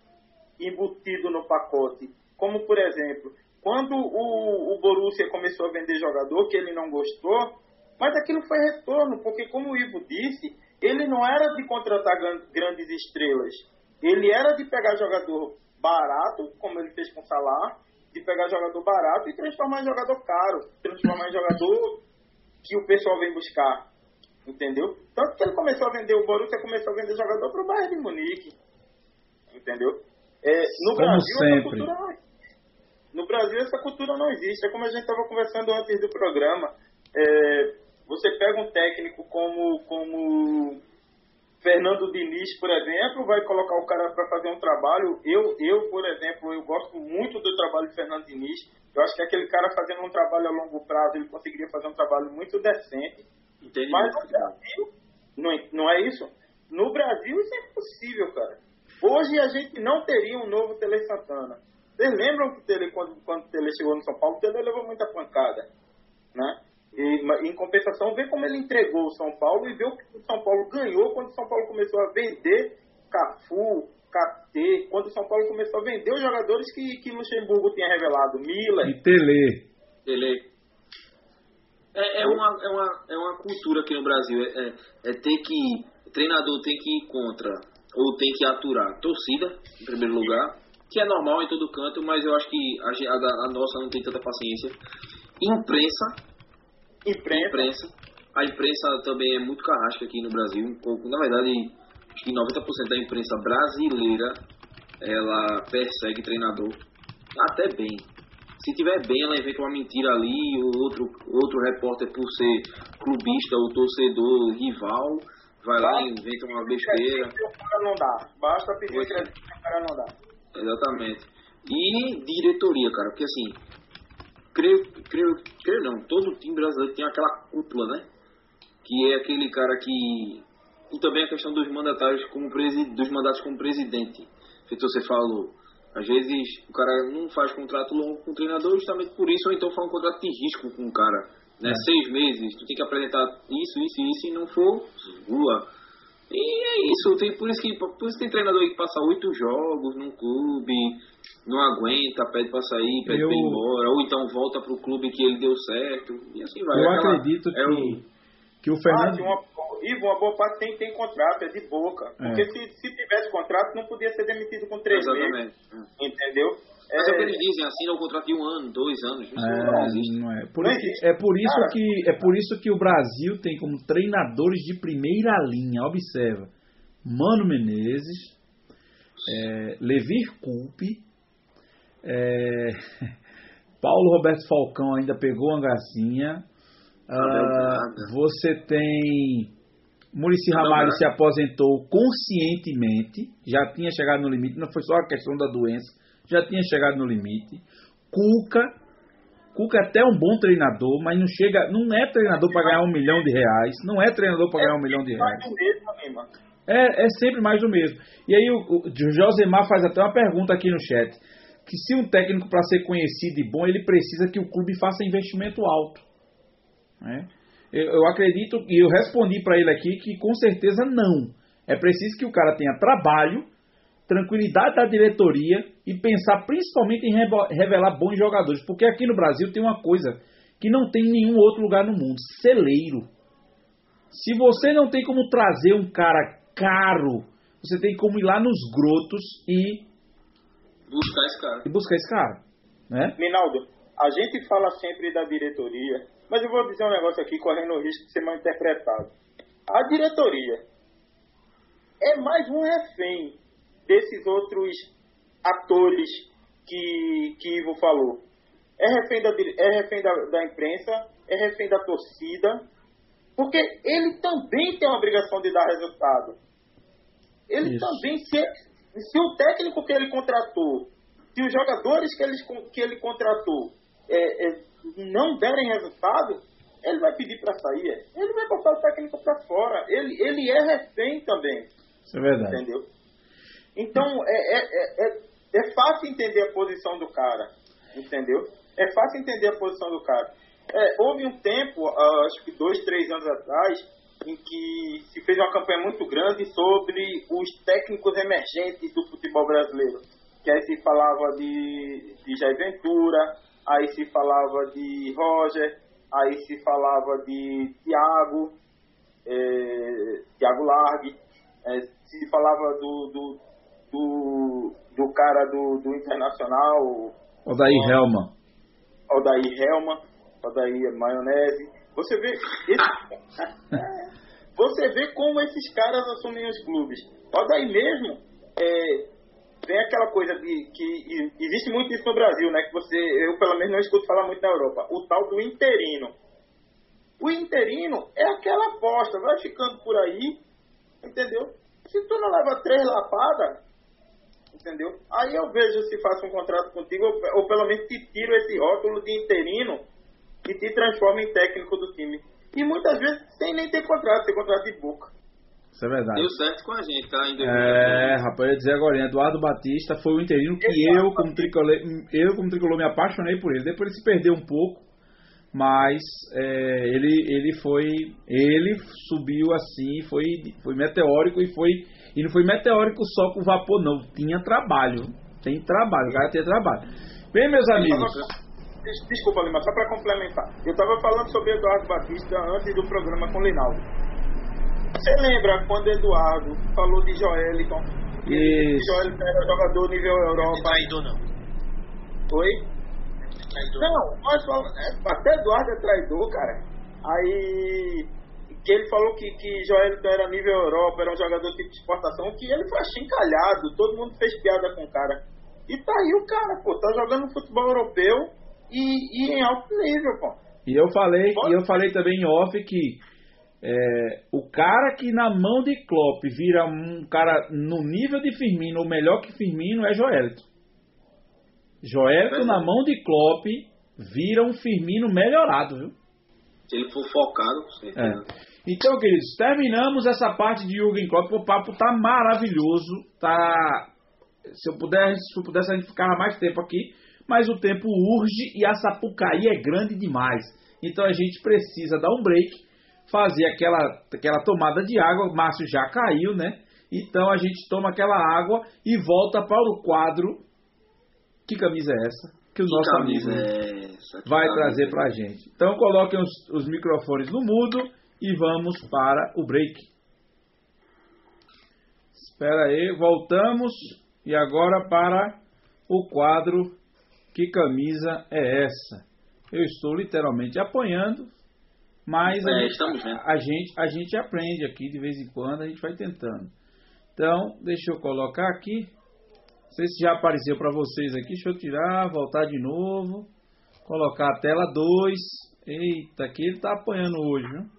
embutido no pacote. Como, por exemplo, quando o, o Borussia começou a vender jogador que ele não gostou, mas aquilo foi retorno, porque como o Ivo disse, ele não era de contratar grandes estrelas. Ele era de pegar jogador barato, como ele fez com o Salah, de pegar jogador barato e transformar em jogador caro, transformar em jogador que o pessoal vem buscar. Entendeu? Tanto que ele começou a vender, o Borussia começou a vender jogador para o Bayern de Munique. Entendeu? É, no como Brasil, sempre. Essa cultura, no Brasil essa cultura não existe. É como a gente estava conversando antes do programa. É, você pega um técnico como, como Fernando Diniz, por exemplo, vai colocar o cara para fazer um trabalho. Eu, eu, por exemplo, eu gosto muito do trabalho de Fernando Diniz. Eu acho que aquele cara fazendo um trabalho a longo prazo, ele conseguiria fazer um trabalho muito decente. Entendi. Mas no Brasil, não, não é isso? No Brasil isso é impossível, cara. Hoje a gente não teria um novo Tele Santana. Vocês lembram que Tele, quando, quando o Tele chegou no São Paulo, o Tele levou muita pancada, né? E, em compensação, vê como ele entregou o São Paulo e vê o que o São Paulo ganhou quando o São Paulo começou a vender Cafu, KT, quando o São Paulo começou a vender os jogadores que, que Luxemburgo tinha revelado, Mila. E Tele. Tele. É, é, uma, é, uma, é uma cultura aqui no Brasil. É, é, é ter que. O treinador tem que ir contra, ou tem que aturar torcida, em primeiro lugar, que é normal em todo canto, mas eu acho que a, a, a nossa não tem tanta paciência. Imprensa, Imprensa. imprensa. A imprensa também é muito carrasca aqui no Brasil. Um pouco, na verdade, acho que 90% da imprensa brasileira ela persegue treinador até bem. Se tiver bem, ela inventa uma mentira ali, ou outro, outro repórter, por ser clubista ou torcedor rival, vai lá e inventa uma besteira. O não dá. Basta pedir crédito o cara não dá. Exatamente. E diretoria, cara, porque assim, creio, creio, creio não, todo time brasileiro tem aquela cúpula, né? Que é aquele cara que e também a questão dos mandatários como dos mandatos como presidente. Feito você falou, às vezes o cara não faz contrato longo com o treinador justamente por isso, ou então faz um contrato de risco com o cara. Né? É. Seis meses, tu tem que apresentar isso, isso e isso, e não for, voa. E é isso, tem, por, isso que, por isso que tem treinador aí que passa oito jogos num clube, não aguenta, pede pra sair, pede eu... pra ir embora, ou então volta pro clube que ele deu certo, e assim vai. Eu Aquela, acredito que, é que o Fernando... Ah, uma, Ivo, uma boa parte tem, tem contrato, é de boca. É. Porque se, se tivesse contrato, não podia ser demitido com três Exatamente. meses. Entendeu? Mas é, o que eles dizem, assina um contrato de um ano, dois anos. Isso é, não existe. Não é. Por, não existe. é, por isso Cara, que, é por isso que o Brasil tem como treinadores de primeira linha, observa, Mano Menezes, é, Levir Culpe, é, [laughs] Paulo Roberto Falcão ainda pegou uma gracinha. Ah, você tem Murici Ramalho se aposentou conscientemente, já tinha chegado no limite, não foi só a questão da doença, já tinha chegado no limite. Cuca, Cuca é até um bom treinador, mas não chega, não é treinador para ganhar um milhão de reais, não é treinador para ganhar um milhão de reais. É, é sempre mais do mesmo. E aí o, o Josemar faz até uma pergunta aqui no chat, que se um técnico para ser conhecido e bom, ele precisa que o clube faça investimento alto. Né? Eu, eu acredito, e eu respondi para ele aqui que com certeza não. É preciso que o cara tenha trabalho, tranquilidade da diretoria e pensar principalmente em revelar bons jogadores. Porque aqui no Brasil tem uma coisa que não tem em nenhum outro lugar no mundo: celeiro. Se você não tem como trazer um cara caro, você tem como ir lá nos grotos e buscar esse cara. E buscar esse cara. Né? Minaldo, a gente fala sempre da diretoria, mas eu vou dizer um negócio aqui correndo o risco de ser mal interpretado. A diretoria é mais um refém desses outros atores que, que Ivo falou. É refém, da, é refém da, da imprensa, é refém da torcida, porque ele também tem a obrigação de dar resultado. Ele Isso. também, se, se o técnico que ele contratou, se os jogadores que ele, que ele contratou é, é, não derem resultado, ele vai pedir para sair. Ele vai botar o técnico para fora. Ele, ele é refém também. Isso é verdade. Entendeu? Então, é, é, é, é, fácil entender a posição do cara. Entendeu? É fácil entender a posição do cara. É, houve um tempo, acho que dois, três anos atrás, em que se fez uma campanha muito grande sobre os técnicos emergentes do futebol brasileiro. Que aí se falava de, de Jair Ventura, aí se falava de Roger, aí se falava de Thiago, é, Thiago Largue, é, se falava do, do, do, do cara do, do Internacional. Odair Helma. Odair Helma, Odair Maionese. Você vê, esse, [laughs] você vê como esses caras assumem os clubes. Odair mesmo, é, tem aquela coisa de que existe muito isso no Brasil, né? Que você, eu pelo menos não escuto falar muito na Europa, o tal do interino. O interino é aquela aposta, vai ficando por aí, entendeu? Se tu não leva três lapadas, entendeu? Aí eu vejo se faço um contrato contigo, ou, ou pelo menos te tiro esse rótulo de interino e te transforma em técnico do time. E muitas vezes sem nem ter contrato, ter contrato de boca. Isso é verdade. Deu certo com a gente, tá? Em é, rapaz, eu ia dizer agora, Eduardo Batista foi o interino que eu como, tricolor, eu, como tricolor, me apaixonei por ele. Depois ele se perdeu um pouco, mas é, ele, ele foi. Ele subiu assim, foi, foi meteórico e foi e não foi meteórico só com vapor, não. Tinha trabalho. Tem trabalho, o cara tem trabalho. Bem, meus amigos. Desculpa, Lima, só para complementar. Eu estava falando sobre Eduardo Batista antes do programa com o Linaldo. Você lembra quando Eduardo falou de Joeliton? Isso. Joeliton era jogador nível Europa. Não traidor, não. Oi? Traidor. Não, mas é, até Eduardo é traidor, cara. Aí que ele falou que, que Joelito era nível Europa, era um jogador tipo de exportação, que ele foi achincalhado, todo mundo fez piada com o cara. E tá aí o cara, pô, tá jogando futebol europeu e, e em alto nível, pô. E eu falei, e eu falei também em off que é, o cara que na mão de Klopp vira um cara no nível de Firmino, ou melhor que Firmino, é Joelito. Joelito na mão de Klopp vira um Firmino melhorado, viu? Se ele for focado, com certeza. É. Então, queridos, terminamos essa parte de Jürgen Klopp. O papo tá maravilhoso, tá se eu pudesse, se eu pudesse a gente ficava mais tempo aqui, mas o tempo urge e a Sapucaí é grande demais. Então a gente precisa dar um break, fazer aquela, aquela tomada de água. O Márcio já caiu, né? Então a gente toma aquela água e volta para o quadro. Que camisa é essa? Que o Que nosso camisa amigo é essa? Vai trazer é para a gente. Então coloquem os, os microfones no mudo e vamos para o break. Espera aí, voltamos e agora para o quadro Que camisa é essa? Eu estou literalmente apanhando, mas a, É, gente, estamos vendo. a gente a gente aprende aqui de vez em quando, a gente vai tentando. Então, deixa eu colocar aqui. Não sei se já apareceu para vocês aqui. Deixa eu tirar, voltar de novo. Colocar a tela 2. Eita, aqui ele tá apanhando hoje, viu?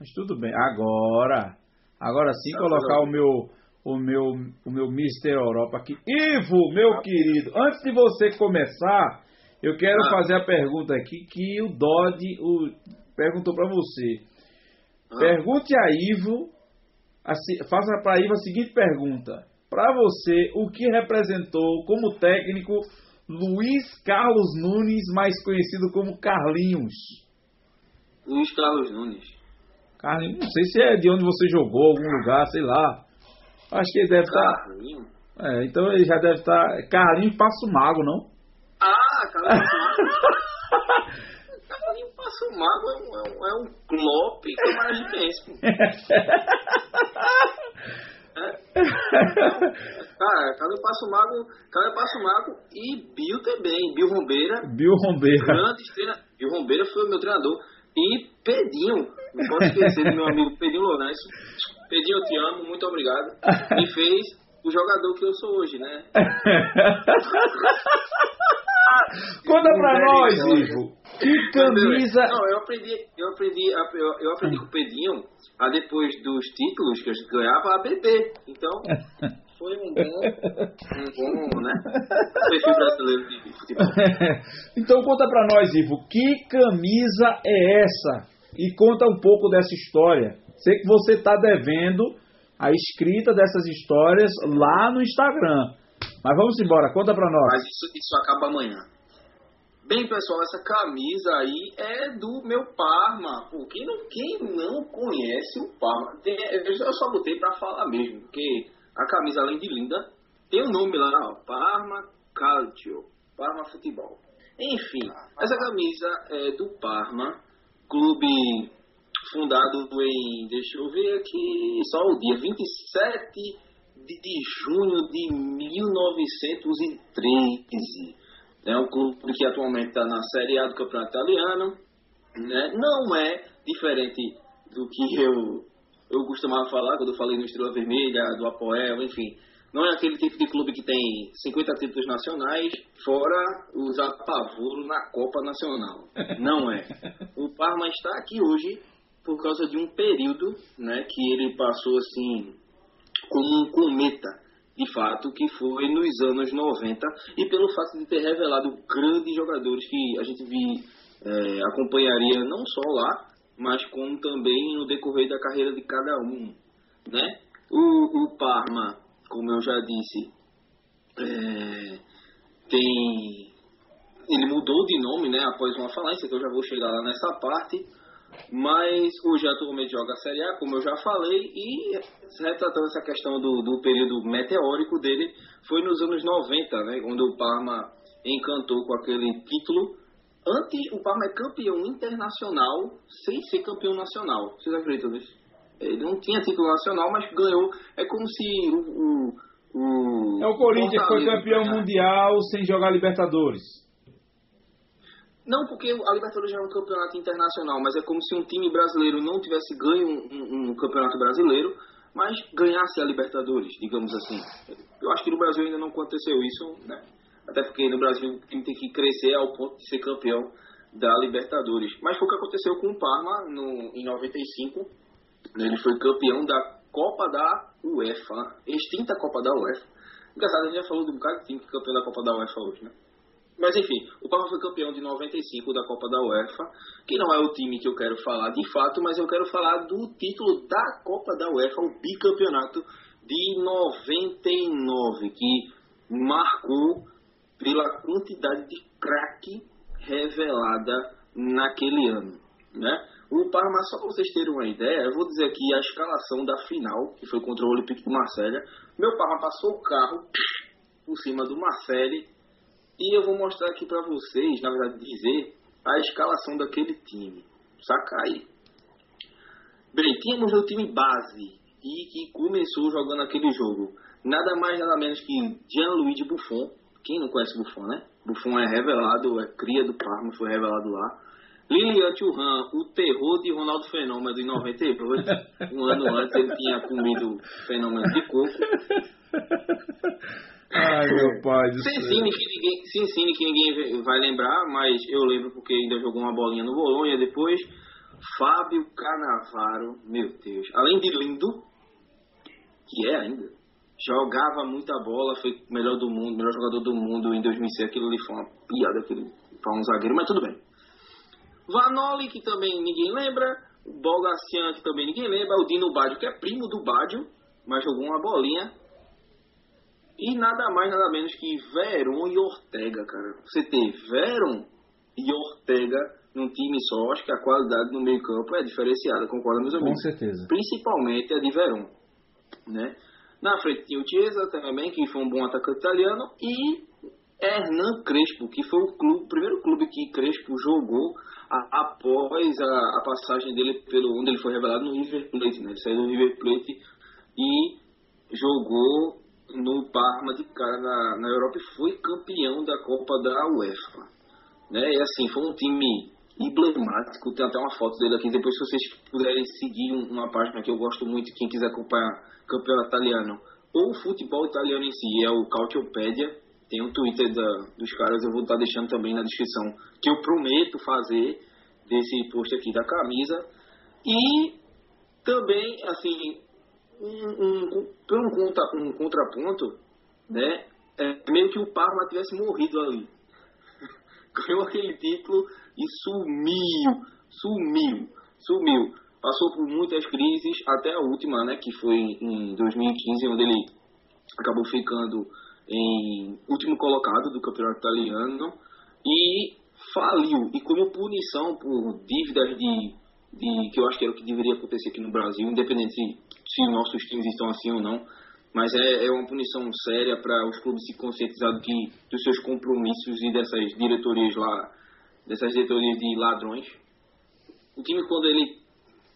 Mas tudo bem. Agora. Agora sim Tá colocar o meu o meu o meu Mister Europa aqui. Ivo, meu querido, antes de você começar, eu quero Ah. fazer a pergunta aqui que o Dodge o, perguntou para você. Ah. Pergunte a Ivo, a faça para Ivo a seguinte pergunta. Para você, o que representou como técnico Luiz Carlos Nunes, mais conhecido como Carlinhos? Luiz Carlos Nunes. Carlinhos, não sei se é de onde você jogou, algum lugar, sei lá. Acho que ele deve estar. Carlinho? É, então ele já deve estar. Carlinhos Passo Mago, não? Ah, Carlinho Mago. [laughs] Carlinho Passo Mago é um, é um, é um Klopp camaragibense. pô. [laughs] Cara, Carlinho Passo Mago, Carlinho Passo Mago e Bill também. Bill Rombeira, Bill Rombeira. grande estrela. Bill Rombeira foi o meu treinador. E Pedinho, não posso esquecer do meu amigo Pedinho Lourenço. Pedinho, eu te amo, muito obrigado. Me fez o jogador que eu sou hoje, né? [laughs] Conta pra nós, Ivo. Que camisa. Não, eu aprendi, eu aprendi, eu, eu aprendi com o Pedinho a depois dos títulos que gente ganhava a beber. Então, foi um bom, um bom, né? Perfil brasileiro de futebol. [laughs] então conta pra nós, Ivo, que camisa é essa? E conta um pouco dessa história. Sei que você tá devendo a escrita dessas histórias lá no Instagram. Mas vamos embora, conta pra nós. Mas isso, isso acaba amanhã. Bem, pessoal, essa camisa aí é do meu Parma. Pô, quem, não, quem não conhece o Parma? Eu só botei pra falar mesmo, porque a camisa, além de linda, tem o um nome lá, ó, Parma Calcio, Parma Futebol. Enfim, essa camisa é do Parma, clube fundado em, deixa eu ver aqui, só o dia 27 de, de junho de 1913. É um clube que atualmente está na Série A do Campeonato Italiano. Né? Não é diferente do que eu, eu costumava falar quando eu falei no Estrela Vermelha, do Apoel, enfim. Não é aquele tipo de clube que tem 50 títulos nacionais, fora os apavoros na Copa Nacional. Não é. O Parma está aqui hoje por causa de um período né, que ele passou assim como um cometa, de fato, que foi nos anos 90 e pelo fato de ter revelado grandes jogadores que a gente vi, é, acompanharia não só lá, mas como também no decorrer da carreira de cada um. Né? O, o Parma, como eu já disse, é, tem ele mudou de nome né, após uma falência, que eu já vou chegar lá nessa parte. Mas hoje atualmente joga a Série A, como eu já falei, e retratando essa questão do, do período meteórico dele, foi nos anos 90, né, quando o Parma encantou com aquele título. Antes, o Parma é campeão internacional sem ser campeão nacional. Vocês acreditam nisso? Ele não tinha título nacional, mas ganhou. É como se o. o, o É o Corinthians que foi campeão mundial sem jogar Libertadores. Não, porque a Libertadores já é um campeonato internacional, mas é como se um time brasileiro não tivesse ganho um, um- um campeonato brasileiro, mas ganhasse a Libertadores, digamos assim. Eu acho que no Brasil ainda não aconteceu isso, né? Até porque no Brasil o time tem que crescer ao ponto de ser campeão da Libertadores. Mas foi o que aconteceu com o Parma no, em 95. né? Ele foi campeão da Copa da UEFA, extinta Copa da UEFA. Engraçado, a gente já falou de um bocado de time que é campeão da Copa da UEFA hoje, né? Mas enfim, o Parma foi campeão de 95 da Copa da UEFA, que não é o time que eu quero falar de fato, mas eu quero falar do título da Copa da UEFA, o bicampeonato de 99, que marcou pela quantidade de craque revelada naquele ano. Né? O Parma, só para vocês terem uma ideia, eu vou dizer aqui a escalação da final, que foi contra o Olympique de Marselha. Meu Parma passou o carro por cima do Marseille e eu vou mostrar aqui para vocês, na verdade, dizer a escalação daquele time. Saca aí. Bem, tínhamos o time base e que começou jogando aquele jogo. Nada mais, nada menos que Gianluigi Buffon. Quem não conhece Buffon, né? Buffon é revelado, é cria do Parma, foi revelado lá. Lilian Thuram, o terror de Ronaldo Fenômeno em 98. [laughs] um ano antes ele tinha comido fenômeno de coco. Ai, meu pai do Sensini, que ninguém, Sensini, que ninguém vai lembrar, mas eu lembro porque ainda jogou uma bolinha no Bolonha depois. Fábio Canavaro, meu Deus. Além de lindo, que é ainda, jogava muita bola, foi o melhor do mundo, melhor jogador do mundo em 2006. Aquilo ali foi uma piada aquele, para um zagueiro, mas tudo bem. Vanoli, que também ninguém lembra. O Bolgacian, que também ninguém lembra. O Dino Baggio, que é primo do Baggio, mas jogou uma bolinha. E nada mais, nada menos que Veron e Ortega, cara. Você ter Veron e Ortega num time só, acho que a qualidade no meio campo é diferenciada, concorda, meus amigos? Com certeza. Principalmente a de Veron, né? Na frente tinha o Chiesa também, que foi um bom atacante italiano, e Hernan Crespo, que foi o, clube, o primeiro clube que Crespo jogou a, após a, a, passagem dele pelo onde ele foi revelado no River Plate, né? Ele saiu do River Plate e jogou no Parma de cara na, na Europa e foi campeão da Copa da UEFA. Né? E assim, foi um time emblemático, tem até uma foto dele aqui, depois se vocês puderem seguir uma página que eu gosto muito, quem quiser acompanhar campeão italiano, ou futebol italiano em si, é o Cautiopedia, tem um Twitter da, dos caras, eu vou estar deixando também na descrição, que eu prometo fazer desse post aqui da camisa, e também, assim, um, um, um, um contraponto, né? É meio que o Parma tivesse morrido ali. Ganhou aquele título e sumiu, sumiu, sumiu. Passou por muitas crises, até a última, né? Que foi em 2015, onde ele acabou ficando em último colocado do campeonato italiano e faliu. E como punição por dívidas de, de que eu acho que era o que deveria acontecer aqui no Brasil, independente se se nossos times estão assim ou não. Mas é, é uma punição séria para os clubes se conscientizarem que, dos seus compromissos e dessas diretorias lá, dessas diretorias de ladrões. O time, quando ele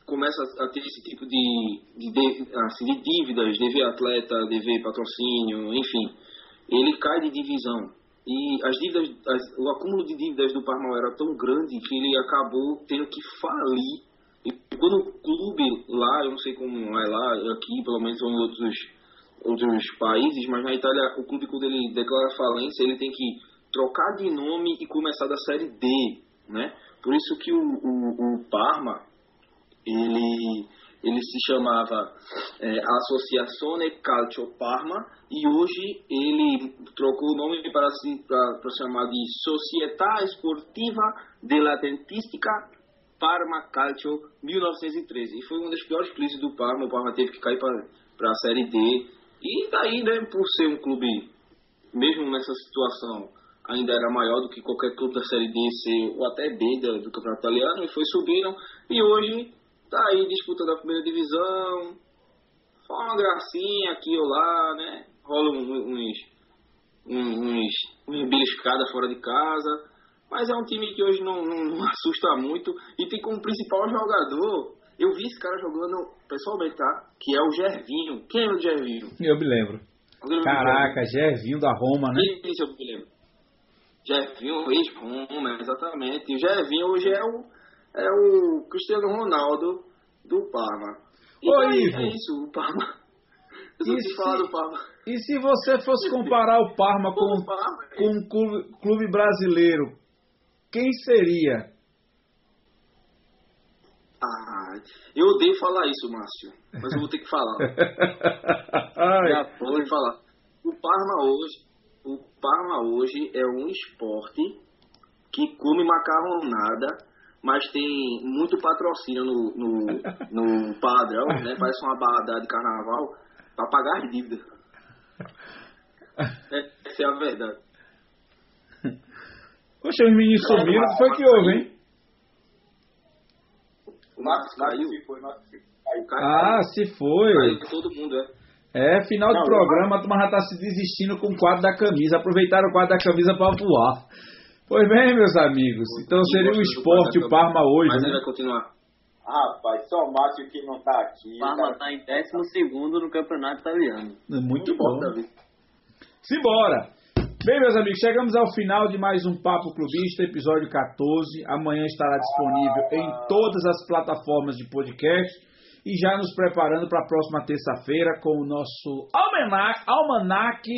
começa a ter esse tipo de, de, de, assim, de dívidas, dever atleta, dever patrocínio, enfim, ele cai de divisão. E as dívidas, as, o acúmulo de dívidas do Parma era tão grande que ele acabou tendo que falir e quando o clube lá, eu não sei como é lá, aqui pelo menos em outros, outros países, mas na Itália o clube quando ele declara falência, ele tem que trocar de nome e começar da série D, né? Por isso que o, o, o Parma, ele, ele se chamava é, Associazione Calcio Parma e hoje ele trocou o nome para se, para, chamar de Società Esportiva della Dentistica Parma Calcio 1913. E foi uma das piores crises do Parma. O Parma teve que cair para a Série D. E daí, né, por ser um clube, mesmo nessa situação, ainda era maior do que qualquer clube da Série D, ou até B do, do Campeonato Italiano, e foi subiram. E hoje está aí disputando a primeira divisão. Só uma gracinha aqui ou lá, né? Rola uns, uns, uns beliscadas fora de casa mas é um time que hoje não, não, não [laughs] assusta muito e tem como principal jogador. Eu vi esse cara jogando pessoalmente, tá? Que é o Gervinho. Quem é o Gervinho? Eu me lembro. Caraca, Gervinho da Roma, né? Isso eu me lembro. Gervinho, ex-Roma, exatamente. E o Gervinho hoje é o, é o Cristiano Ronaldo do Parma. E Ô, Ivo. É isso, o Parma. [laughs] Eu e se, falar do Parma. E se você fosse comparar o Parma [laughs] com, com um clube, clube brasileiro, quem seria? Ah, eu odeio falar isso, Márcio, mas eu vou ter que falar. [laughs] Já vou falar. O Parma hoje, o Parma hoje é um esporte que come macarronada, mas tem muito patrocínio no, no, no padrão, né? Parece uma barra de carnaval, para pagar as dívidas. É, [laughs] essa é a verdade. Poxa, os meninos sumiram, foi que houve, hein? O Marcos caiu. Se foi, Caiu, caiu. Ah, se foi. Caiu todo mundo, é. É, final do Não, programa, a turma já tá se desistindo com o quadro da camisa. Aproveitaram o quadro da camisa para voar. Pois bem, meus amigos. Então seria o esporte, o Parma hoje. Mas né? ele vai continuar. Rapaz, só o Márcio que não tá aqui. Parma cara. está em 12 no campeonato italiano. Muito bom. Davi. Simbora! Bem, meus amigos, chegamos ao final de mais um Papo Clubista, episódio 14. Amanhã estará disponível em todas as plataformas de podcast. E já nos preparando para a próxima terça-feira com o nosso almanac, almanac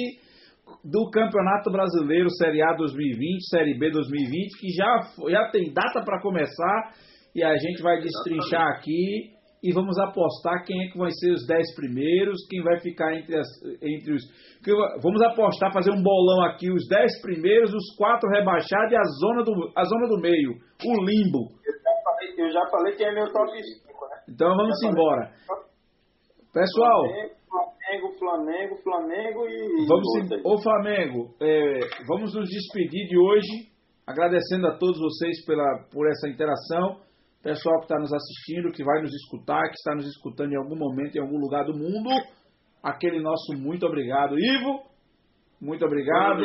do Campeonato Brasileiro Série A 2020, Série B 2020, que já, já tem data para começar. E a gente vai destrinchar aqui e vamos apostar quem é que vai ser os 10 primeiros, quem vai ficar entre, as, entre os. Vamos apostar, fazer um bolão aqui, os 10 primeiros, os 4 rebaixados e a zona do, a zona do meio, o limbo. Eu já falei, eu já falei que é meu top 5, né? Então vamos embora. Pessoal, Flamengo, Flamengo, Flamengo e. vamos em... Ô Flamengo, é, vamos nos despedir de hoje, agradecendo a todos vocês pela, por essa interação. Pessoal que está nos assistindo, que vai nos escutar, que está nos escutando em algum momento, em algum lugar do mundo. Aquele nosso muito obrigado. Ivo, muito obrigado.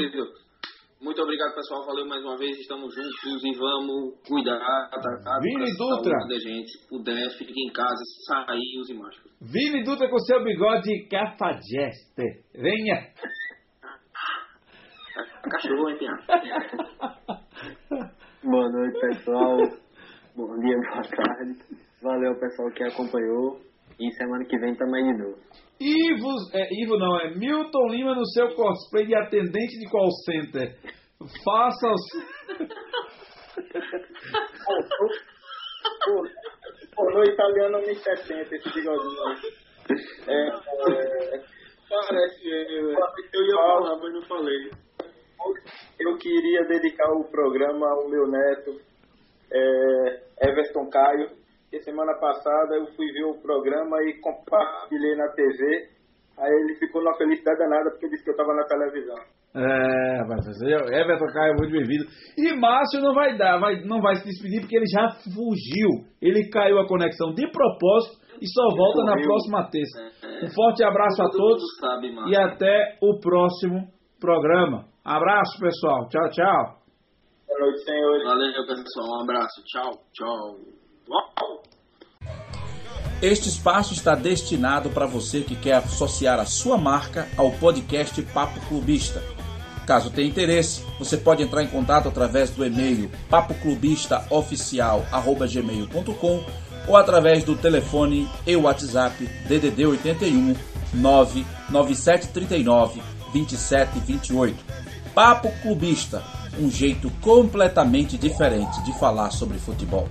Muito obrigado, pessoal. Valeu mais uma vez. Estamos juntos e vamos cuidar da, da, Vini da Dutra. saúde da gente. Se puder, fique em casa, sair, use máscara. Vini Dutra com seu bigode cafajeste. Venha. Cachorro, hein? [laughs] [laughs] Boa noite, pessoal. Bom dia, boa tarde. Valeu, pessoal que acompanhou. E semana que vem também de novo. Ivo, é, Ivo não, é Milton Lima no seu cosplay de atendente de call center. Faça os. Pô, no italiano 1070, esse bigodinho aí. É, é, Parece eu. Eu ia falar, mas não falei. Eu queria dedicar o programa ao meu neto, é, Everton Caio. Que semana passada eu fui ver o programa e compartilhei na TV. Aí ele ficou numa felicidade danada porque disse que eu estava na televisão. É, rapaz, Everton Caio muito bem-vindo. E Márcio não vai dar, vai, não vai se despedir porque ele já fugiu. Ele caiu a conexão de propósito e só volta na próxima terça. Um forte abraço a Todo todos e até o próximo programa. Abraço, pessoal. Tchau, tchau. Boa noite, senhores. Valeu, pessoal. Um abraço. Tchau, tchau. Uau. Este espaço está destinado para você que quer associar a sua marca ao podcast Papo Clubista. Caso tenha interesse, você pode entrar em contato através do e-mail papoclubistaoficial@gmail.com ou através do telefone e WhatsApp DDD 81 99739 2728. Papo Clubista, um jeito completamente diferente de falar sobre futebol.